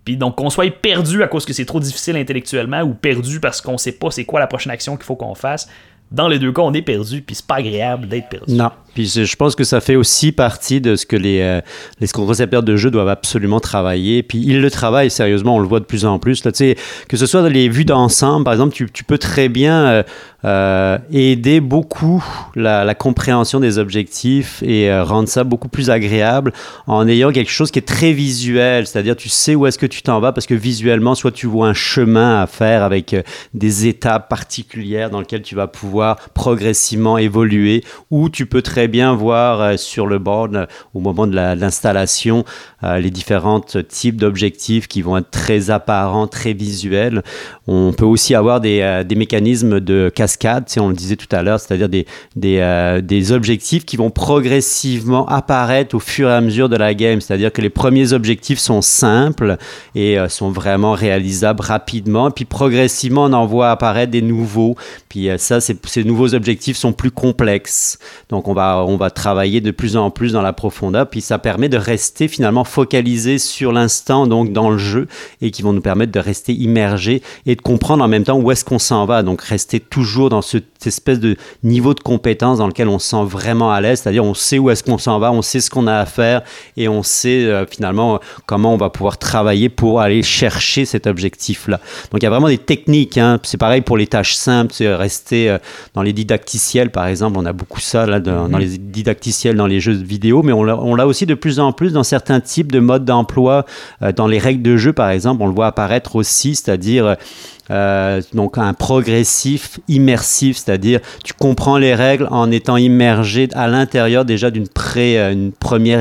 Puis donc qu'on soit perdu à cause que c'est trop difficile intellectuellement ou perdu parce qu'on sait pas c'est quoi la prochaine action qu'il faut qu'on fasse, dans les deux cas on est perdu, puis c'est pas agréable d'être perdu. Non. Puis je pense que ça fait aussi partie de ce que les, euh, les concepteurs de jeux doivent absolument travailler. Puis ils le travaillent sérieusement, on le voit de plus en plus. Là, que ce soit dans les vues d'ensemble, par exemple, tu, peux très bien euh, euh, aider beaucoup la, compréhension des objectifs et rendre ça beaucoup plus agréable en ayant quelque chose qui est très visuel. C'est-à-dire, tu sais où est-ce que tu t'en vas parce que visuellement, soit tu vois un chemin à faire avec des étapes particulières dans lesquelles tu vas pouvoir progressivement évoluer, ou tu peux très bien voir euh, sur le board euh, au moment de l'installation euh, les différents types d'objectifs qui vont être très apparents, très visuels. On peut aussi avoir des, euh, mécanismes de cascade, on le disait tout à l'heure, c'est-à-dire des, euh, des objectifs qui vont progressivement apparaître au fur et à mesure de la game. C'est-à-dire que les premiers objectifs sont simples et sont vraiment réalisables rapidement. Puis progressivement, on en voit apparaître des nouveaux. Puis ça, ces nouveaux objectifs sont plus complexes. Donc on va, on va travailler de plus en plus dans la profondeur. Puis ça permet de rester finalement focalisé sur l'instant, donc dans le jeu, et qui vont nous permettre de rester immergés et de comprendre en même temps où est-ce qu'on s'en va. Donc rester toujours dans ce- cette espèce de niveau de compétence dans lequel on se sent vraiment à l'aise, c'est-à-dire on sait où est-ce qu'on s'en va, on sait ce qu'on a à faire et on sait euh, finalement comment on va pouvoir travailler pour aller chercher cet objectif-là. Donc il y a vraiment des techniques, hein. c'est pareil pour les tâches simples, c'est rester euh, dans les didacticiels par exemple, on a beaucoup ça là, dans, dans les didacticiels dans les jeux vidéo, mais on l'a aussi de plus en plus dans certains types de modes d'emploi, euh, dans les règles de jeu par exemple, on le voit apparaître aussi, c'est-à-dire euh, donc un progressif immersif, c'est-à-dire tu comprends les règles en étant immergé à l'intérieur déjà d'une pré, euh, une première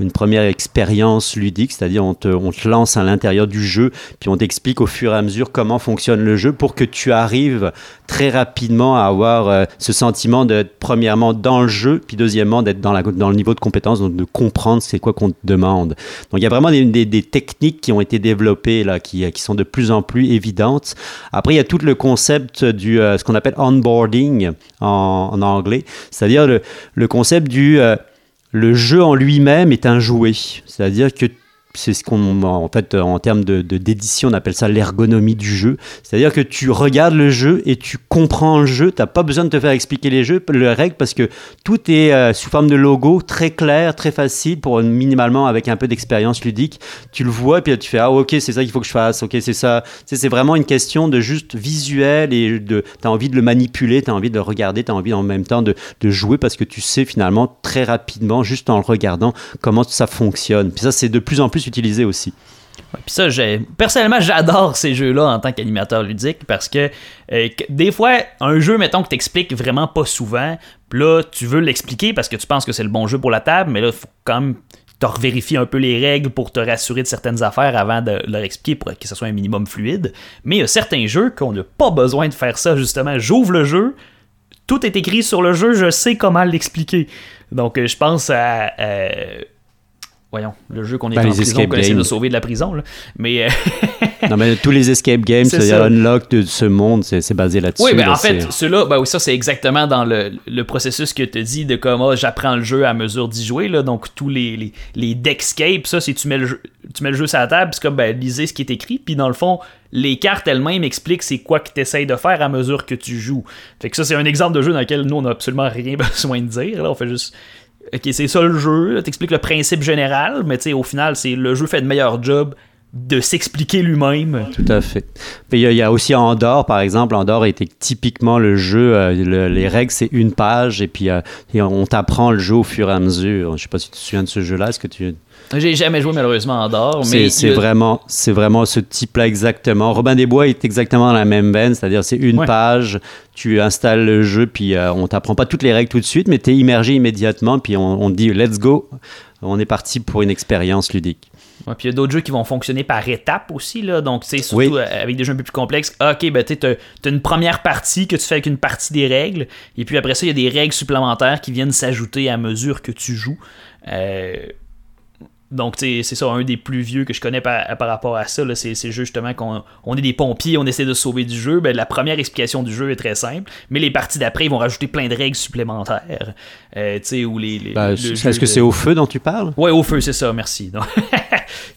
une première expérience ludique, c'est-à-dire on te, on te lance à l'intérieur du jeu, puis on t'explique au fur et à mesure comment fonctionne le jeu pour que tu arrives très rapidement à avoir euh, ce sentiment d'être premièrement dans le jeu, puis deuxièmement d'être dans, dans le niveau de compétence, donc de comprendre c'est quoi qu'on te demande. Donc il y a vraiment des, des- techniques qui ont été développées là, qui, qui sont de plus en plus évidentes. Après il y a tout le concept du euh, ce qu'on appelle onboarding en, en anglais, c'est-à-dire le, le concept du euh, le jeu en lui-même est un jouet. C'est-à-dire que c'est ce qu'on, en fait, en termes de, d'édition, on appelle ça l'ergonomie du jeu. C'est-à-dire que tu regardes le jeu et tu comprends le jeu. Tu n'as pas besoin de te faire expliquer les jeux, les règles, parce que tout est euh, sous forme de logo, très clair, très facile, pour minimalement avec un peu d'expérience ludique. Tu le vois, et puis tu fais Ah, ok, c'est ça qu'il faut que je fasse, ok, c'est ça. C'est vraiment une question de juste visuel et de, tu as envie de le manipuler, tu as envie de le regarder, tu as envie en même temps de, de jouer parce que tu sais finalement très rapidement, juste en le regardant, comment ça fonctionne. Puis ça, c'est de plus en plus utilisé aussi. Puis ça, personnellement, j'adore ces jeux-là en tant qu'animateur ludique parce que, euh, que des fois, un jeu, mettons, que t'expliques vraiment pas souvent, là, tu veux l'expliquer parce que tu penses que c'est le bon jeu pour la table, mais là, faut quand même te revérifier un peu les règles pour te rassurer de certaines affaires avant de leur expliquer pour que ce soit un minimum fluide. Mais il y a certains jeux qu'on n'a pas besoin de faire ça, justement. J'ouvre le jeu, tout est écrit sur le jeu, je sais comment l'expliquer. Donc, euh, je pense à. euh, Voyons, le jeu qu'on est Ben, en les prison, escape essaie de games. sauver de la prison. Là. Mais euh, *laughs* non, mais tous les escape games, C'est ça. unlock de ce monde, c'est, c'est basé là-dessus. Oui, ben là, en fait, ceux-là, ben oui, ça c'est exactement dans le, le processus que tu dis de comment j'apprends le jeu à mesure d'y jouer. Là. Donc tous les, les, les deckscapes, ça c'est tu mets le jeu, tu mets le jeu sur la table, c'est comme ben, lisez ce qui est écrit, puis dans le fond, les cartes elles-mêmes expliquent c'est quoi que tu essayes de faire à mesure que tu joues. Fait que ça c'est un exemple de jeu dans lequel nous on n'a absolument rien *laughs* besoin de dire. Là. On fait juste. Ok, c'est ça le jeu, t'expliques le principe général, mais au final, c'est le jeu fait de meilleur job de s'expliquer lui-même. Tout à fait. Puis il y, a- aussi Andorre, par exemple. Andorre était typiquement le jeu, euh, le- les règles, c'est une page, et puis euh, on t'apprend le jeu au fur et à mesure. Je sais pas si tu te souviens de ce jeu-là. Est-ce que tu... J'ai jamais joué malheureusement en dehors, mais C'est, c'est vraiment, c'est vraiment ce type-là exactement. Robin des Bois est exactement dans la même veine, c'est-à-dire c'est une Ouais. page, tu installes le jeu, puis euh, on t'apprend pas toutes les règles tout de suite, mais tu es immergé immédiatement, puis on, on te dit let's go, on est parti pour une expérience ludique. Ouais, puis il y a d'autres jeux qui vont fonctionner par étapes aussi, là. Donc, tu sais, surtout Oui. euh, avec des jeux un peu plus complexes. Ok, ben, tu t'as t'as une première partie que tu fais avec une partie des règles. Et puis après ça, il y a des règles supplémentaires qui viennent s'ajouter à mesure que tu joues. Euh, donc, c'est ça, un des plus vieux que je connais par, par rapport à ça. C'est justement qu'on on est des pompiers, on essaie de sauver du jeu. Ben, la première explication du jeu est très simple. Mais les parties d'après, ils vont rajouter plein de règles supplémentaires. Euh, tu sais, où les. les- le Est-ce que de- c'est au feu dont tu parles? Ouais, au feu, c'est ça, merci. *laughs*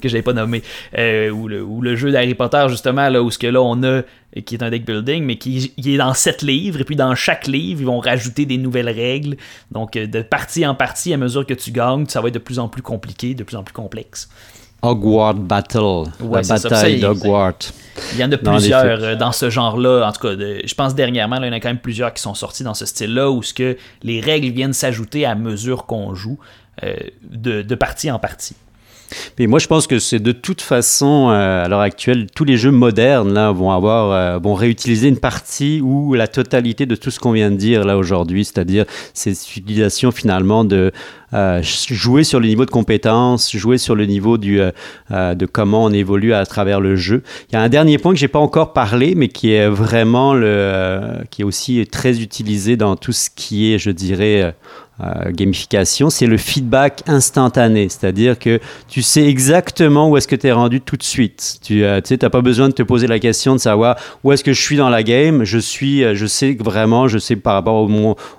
Que j'avais pas nommé. Euh, ou, le, ou le jeu d'Harry Potter, justement, là, où ce que là, on a, qui est un deck building, mais qui, qui est dans sept livres, et puis dans chaque livre, ils vont rajouter des nouvelles règles. Donc, euh, de partie en partie, à mesure que tu gagnes, ça va être de plus en plus compliqué, de plus en plus complexe. Hogwarts Battle, Ouais, la bataille d'Hogwarts. Il y en a plusieurs euh, dans ce genre-là. En tout cas, de- je pense dernièrement, là, il y en a quand même plusieurs qui sont sortis dans ce style-là, où ce que les règles viennent s'ajouter à mesure qu'on joue, euh, de, de partie en partie. Mais moi, je pense que c'est de toute façon, euh, à l'heure actuelle, tous les jeux modernes là, vont, avoir, euh, vont réutiliser une partie ou la totalité de tout ce qu'on vient de dire là aujourd'hui, c'est-à-dire cette utilisation finalement de euh, jouer sur le niveau de compétence, jouer sur le niveau du, de comment on évolue à travers le jeu. Il y a un dernier point que j'ai pas encore parlé, mais qui est vraiment le, qui est aussi très utilisé dans tout ce qui est, je dirais, euh, gamification, c'est le feedback instantané. C'est-à-dire que tu sais exactement où est-ce que tu es rendu tout de suite. Tu euh, t'as pas besoin de te poser la question de savoir où est-ce que je suis dans la game. Je suis, euh, je sais vraiment, je sais par rapport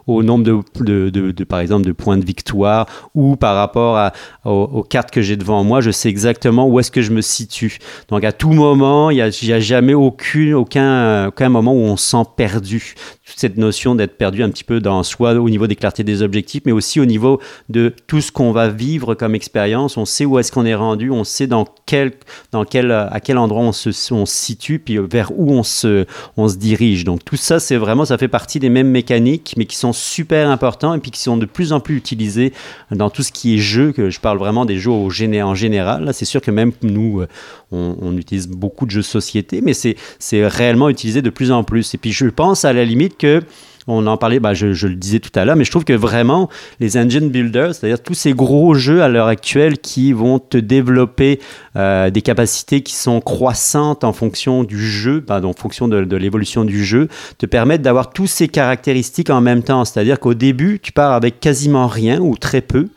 au, nombre de, de, de- par exemple, de points de victoire ou par rapport aux, cartes que j'ai devant moi, je sais exactement où est-ce que je me situe. Donc à tout moment, il n'y a, jamais aucune, aucun, aucun moment où on se sent perdu. Toute cette notion d'être perdu un petit peu dans soi au niveau des clartés des objectifs, mais aussi au niveau de tout ce qu'on va vivre comme expérience. On sait où est-ce qu'on est rendu, on sait dans quel, dans quel, à quel endroit on se, on situe, puis vers où on se, on se dirige. Donc tout ça, c'est vraiment, ça fait partie des mêmes mécaniques, mais qui sont super importants et puis qui sont de plus en plus utilisés dans tout ce qui est jeu, que je parle vraiment des jeux en général. C'est sûr que même nous, euh, on, utilise beaucoup de jeux de société, mais c'est réellement utilisé de plus en plus. Et puis je pense à la limite que on en parlait, bah, je, le disais tout à l'heure, mais je trouve que vraiment les engine builders, c'est-à-dire tous ces gros jeux à l'heure actuelle qui vont te développer euh, des capacités qui sont croissantes en fonction du jeu, pardon, en fonction de, de l'évolution du jeu, te permettent d'avoir tous ces caractéristiques en même temps. C'est-à-dire qu'au début, tu pars avec quasiment rien ou très peu,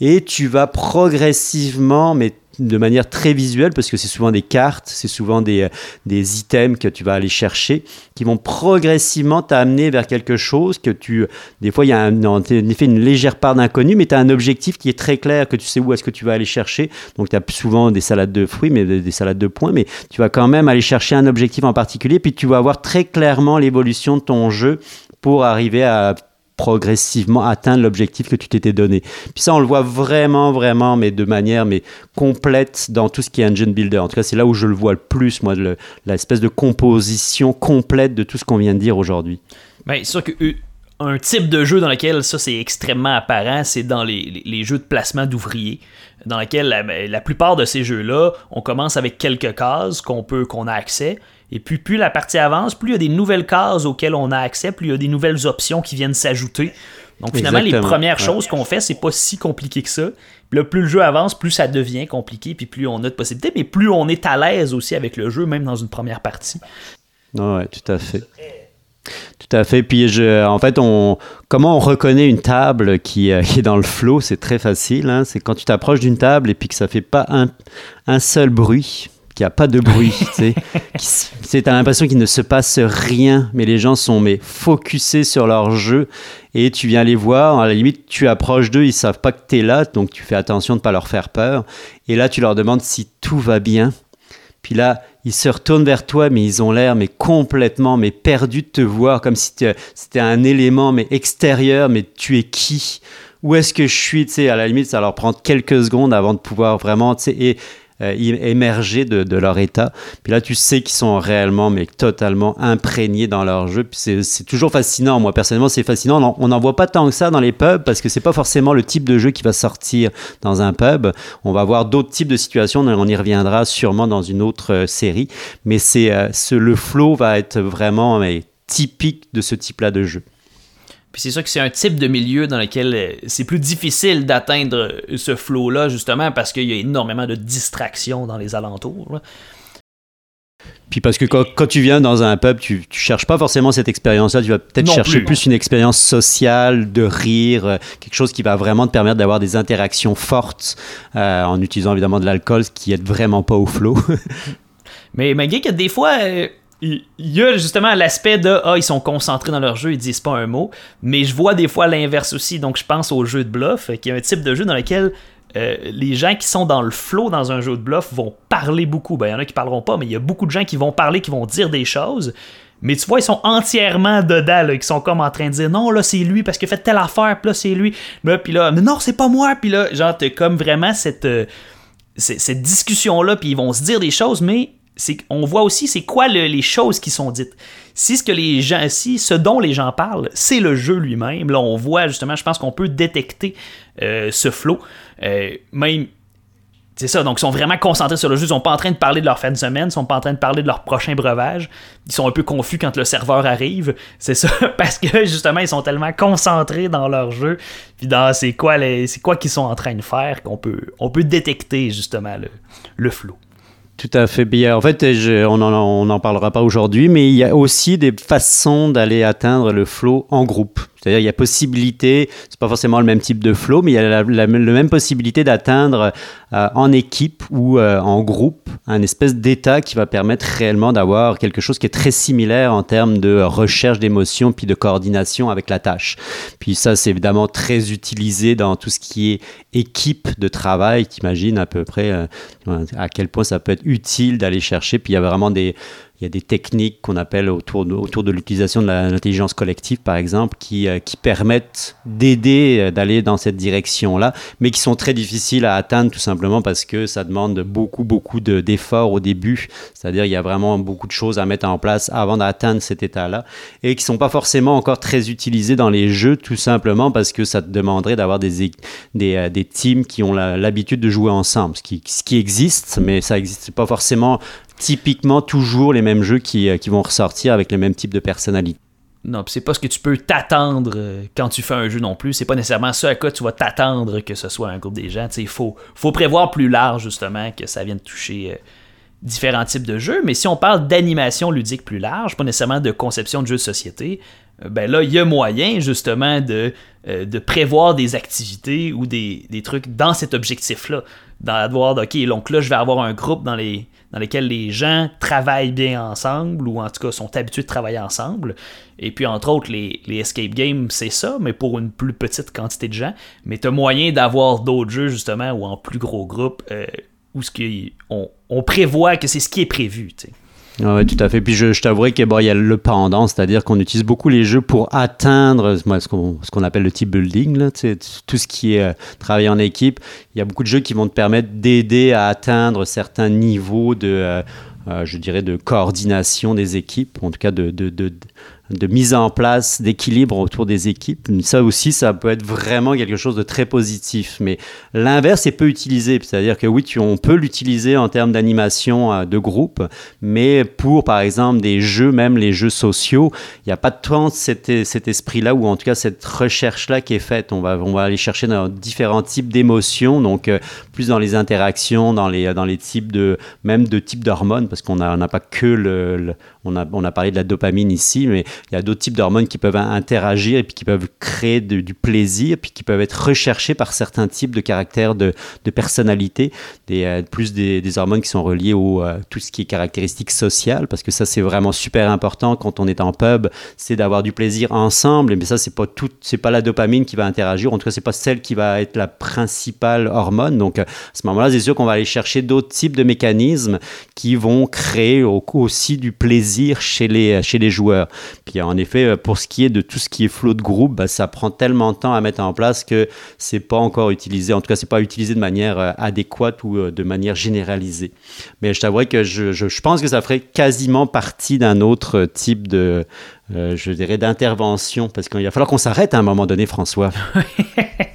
et tu vas progressivement, mais de manière très visuelle, parce que c'est souvent des cartes, c'est souvent des, euh, des items que tu vas aller chercher, qui vont progressivement t'amener vers quelque chose que tu... Des fois, il y a un, en effet une légère part d'inconnu, mais tu as un objectif qui est très clair, que tu sais où est-ce que tu vas aller chercher. Donc, tu as souvent des salades de fruits, mais des, des salades de points, mais tu vas quand même aller chercher un objectif en particulier, puis tu vas voir très clairement l'évolution de ton jeu pour arriver à progressivement atteindre l'objectif que tu t'étais donné. Puis ça, on le voit vraiment, vraiment, mais de manière mais complète dans tout ce qui est engine builder. En tout cas, c'est là où je le vois le plus, moi, le- l'espèce de composition complète de tout ce qu'on vient de dire aujourd'hui. C'est sûr que euh, type de jeu dans lequel ça c'est extrêmement apparent, c'est dans les, les- les jeux de placement d'ouvriers, dans lequel la, ben, la plupart de ces jeux-là, on commence avec quelques cases qu'on peut qu'on a accès, et puis plus la partie avance, plus il y a des nouvelles cases auxquelles on a accès, plus il y a des nouvelles options qui viennent s'ajouter. Donc finalement, les premières ouais. choses qu'on fait, c'est pas si compliqué que ça. Puis là, plus le jeu avance, plus ça devient compliqué, puis plus on a de possibilités, mais plus on est à l'aise aussi avec le jeu, même dans une première partie. Oui, tout à fait. Tout à fait. Puis, je, en fait, on, comment on reconnaît une table qui, euh, qui est dans le flow C'est très facile. hein. C'est quand tu t'approches d'une table et puis que ça fait pas un, un seul bruit, qu'il n'y a pas de bruit. *laughs* tu sais. Qui s- tu sais, as l'impression qu'il ne se passe rien, mais les gens sont mais focusés sur leur jeu et tu viens les voir. À la limite, tu approches d'eux, ils savent pas que tu es là, donc tu fais attention de ne pas leur faire peur. Et là, tu leur demandes si tout va bien. Puis là, ils se retournent vers toi, mais ils ont l'air mais complètement mais perdus de te voir, comme si c'était un élément mais extérieur, mais tu es qui? Où est-ce que je suis? Tu sais, à la limite, ça leur prend quelques secondes avant de pouvoir vraiment, tu sais, et, euh, émerger de, leur état. Puis là, tu sais qu'ils sont réellement mais totalement imprégnés dans leur jeu. Puis c'est toujours fascinant. Moi, personnellement, c'est fascinant. On en- On n'en voit pas tant que ça dans les pubs parce que c'est pas forcément le type de jeu qui va sortir dans un pub. On va voir d'autres types de situations. On y reviendra sûrement dans une autre euh, série. Mais c'est euh, ce- le flow va être vraiment typique de ce type-là de jeu. Puis c'est sûr que c'est un type de milieu dans lequel euh, c'est plus difficile d'atteindre ce flow-là, justement, parce qu'il y a énormément de distractions dans les alentours. là. Puis parce que quand, quand tu viens dans un pub, tu, tu cherches pas forcément cette expérience-là, tu vas peut-être chercher plus. plus. une expérience sociale, de rire, euh, quelque chose qui va vraiment te permettre d'avoir des interactions fortes euh, en utilisant évidemment de l'alcool, ce qui aide vraiment pas au flow. *laughs* Mais malgré que des fois, euh, il y a justement l'aspect de Ah, ils sont concentrés dans leur jeu, ils disent pas un mot. Mais je vois des fois l'inverse aussi. Donc je pense au jeu de bluff, euh, qui est un type de jeu dans lequel euh, les gens qui sont dans le flow dans un jeu de bluff vont parler beaucoup. Ben, il y en a qui parleront pas, mais il y a beaucoup de gens qui vont parler, qui vont dire des choses. Mais tu vois, ils sont entièrement dedans, là, qui sont comme en train de dire non, là, c'est lui parce qu'il fait telle affaire, puis là, c'est lui. Là, puis là, mais non, c'est pas moi. Puis là, genre, t'as comme vraiment cette, euh, c'est- cette discussion-là, puis ils vont se dire des choses, mais on voit aussi c'est quoi le- les choses qui sont dites. Si ce que les gens, si ce dont les gens parlent, c'est le jeu lui-même, là on voit justement, je pense qu'on peut détecter euh, ce flow. Euh, même c'est ça, donc ils sont vraiment concentrés sur le jeu. Ils sont pas en train de parler de leur fin de semaine, ils sont pas en train de parler de leur prochain breuvage. Ils sont un peu confus quand le serveur arrive. *laughs* C'est ça, parce que justement, ils sont tellement concentrés dans leur jeu, puis dans c'est quoi les, c'est quoi qu'ils sont en train de faire qu'on peut, on peut détecter justement le, le flow. Tout à fait. Puis, euh, en fait, je- on n'en en parlera pas aujourd'hui, mais il y a aussi des façons d'aller atteindre le flow en groupe. C'est-à-dire, il y a possibilité, c'est pas forcément le même type de flow, mais il y a la, même possibilité d'atteindre euh, en équipe ou euh, en groupe un espèce d'état qui va permettre réellement d'avoir quelque chose qui est très similaire en termes de recherche d'émotions puis de coordination avec la tâche. Puis ça, c'est évidemment très utilisé dans tout ce qui est équipe de travail. T'imagines à peu près euh, à quel point ça peut être utile d'aller chercher. Puis il y a vraiment des, il y a des techniques qu'on appelle autour de, l'utilisation de l'intelligence collective, par exemple, qui, euh, permettent d'aider euh, d'aller dans cette direction-là, mais qui sont très difficiles à atteindre tout simplement parce que ça demande beaucoup, beaucoup de- d'efforts au début. C'est-à-dire il y a vraiment beaucoup de choses à mettre en place avant d'atteindre cet état-là et qui sont pas forcément encore très utilisés dans les jeux, tout simplement parce que ça te demanderait d'avoir des, euh, des teams qui ont l'habitude de jouer ensemble, ce qui existe, mais ça n'existe pas forcément typiquement toujours les mêmes jeux qui, euh, qui vont ressortir avec le même type de personnalité. Non, c'est pas ce que tu peux t'attendre euh, quand tu fais un jeu non plus. C'est pas nécessairement ce à quoi tu vas t'attendre que ce soit un groupe des gens. Il faut, faut prévoir plus large, justement, que ça vienne toucher euh, différents types de jeux. Mais si on parle d'animation ludique plus large, pas nécessairement de conception de jeux de société, ben là, il y a moyen, justement, de, de prévoir des activités ou des, des trucs dans cet objectif-là. D'avoir, OK, donc là, je vais avoir un groupe dans, les, dans lesquels les gens travaillent bien ensemble, ou en tout cas sont habitués de travailler ensemble. Et puis, entre autres, les, escape games, c'est ça, mais pour une plus petite quantité de gens. Mais tu as moyen d'avoir d'autres jeux, justement, ou en plus gros groupe, euh, où ce on, prévoit que c'est ce qui est prévu. Oui, tout à fait. Puis je, je t'avouerai qu'il bon, y a le pendant, c'est-à-dire qu'on utilise beaucoup les jeux pour atteindre moi, ce qu'on appelle le team building, tout ce qui est euh, travail en équipe. Il y a beaucoup de jeux qui vont te permettre d'aider à atteindre certains niveaux de, euh, euh, je dirais, de coordination des équipes, en tout cas de mise en place d'équilibre autour des équipes. Ça aussi, ça peut être vraiment quelque chose de très positif. Mais l'inverse est peu utilisé. C'est-à-dire que oui, tu, on peut l'utiliser en termes d'animation euh, de groupe, mais pour, par exemple, des jeux, même les jeux sociaux, il n'y a pas tant cet, cet esprit-là, ou en tout cas cette recherche-là qui est faite. On va, aller chercher dans différents types d'émotions, donc euh, plus dans les interactions, dans les, types de, même de types d'hormones, parce qu'on n'a n'a pas que le, a, on a parlé de la dopamine ici, mais il y a d'autres types d'hormones qui peuvent interagir et puis qui peuvent créer du plaisir, puis qui peuvent être recherchés par certains types de caractères de, de personnalité, des, euh, plus des, hormones qui sont reliées au euh, tout ce qui est caractéristiques sociales, parce que ça c'est vraiment super important quand on est en pub, c'est d'avoir du plaisir ensemble, mais ça c'est pas tout, c'est pas la dopamine qui va interagir, en tout cas c'est pas celle qui va être la principale hormone, donc euh, à ce moment-là c'est sûr qu'on va aller chercher d'autres types de mécanismes qui vont créer au- aussi du plaisir chez les, chez les joueurs. Puis en effet, euh, pour ce qui est de tout ce qui est flow de groupe, bah, ça prend tellement de temps à mettre en place que c'est pas encore utilisé. En tout cas, c'est pas utilisé de manière euh, adéquate ou euh, de manière généralisée. Mais je t'avouerai que je, je- je pense que ça ferait quasiment partie d'un autre type de, je dirais, d'intervention, parce qu'il va falloir qu'on s'arrête à un moment donné, François. *laughs*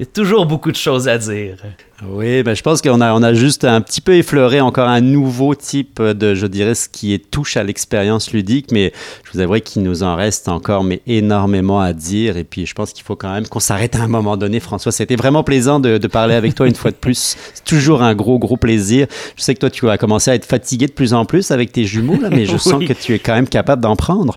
Il y a toujours beaucoup de choses à dire. Oui, ben je pense qu'on a, on a juste un petit peu effleuré encore un nouveau type de, je dirais, ce qui est touche à l'expérience ludique, mais je vous avouerai qu'il nous en reste encore mais énormément à dire. Et puis, je pense qu'il faut quand même qu'on s'arrête à un moment donné, François. C'était vraiment plaisant de, de, parler avec toi une fois de plus. C'est toujours un gros, gros plaisir. Je sais que toi, tu vas commencer à être fatigué de plus en plus avec tes jumeaux, là, mais je *laughs* oui. sens que tu es quand même capable d'en prendre.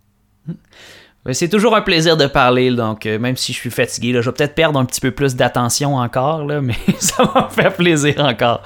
C'est toujours un plaisir de parler, donc euh, même si je suis fatigué, là, je vais peut-être perdre un petit peu plus d'attention encore, là, mais *laughs* ça va me faire plaisir encore.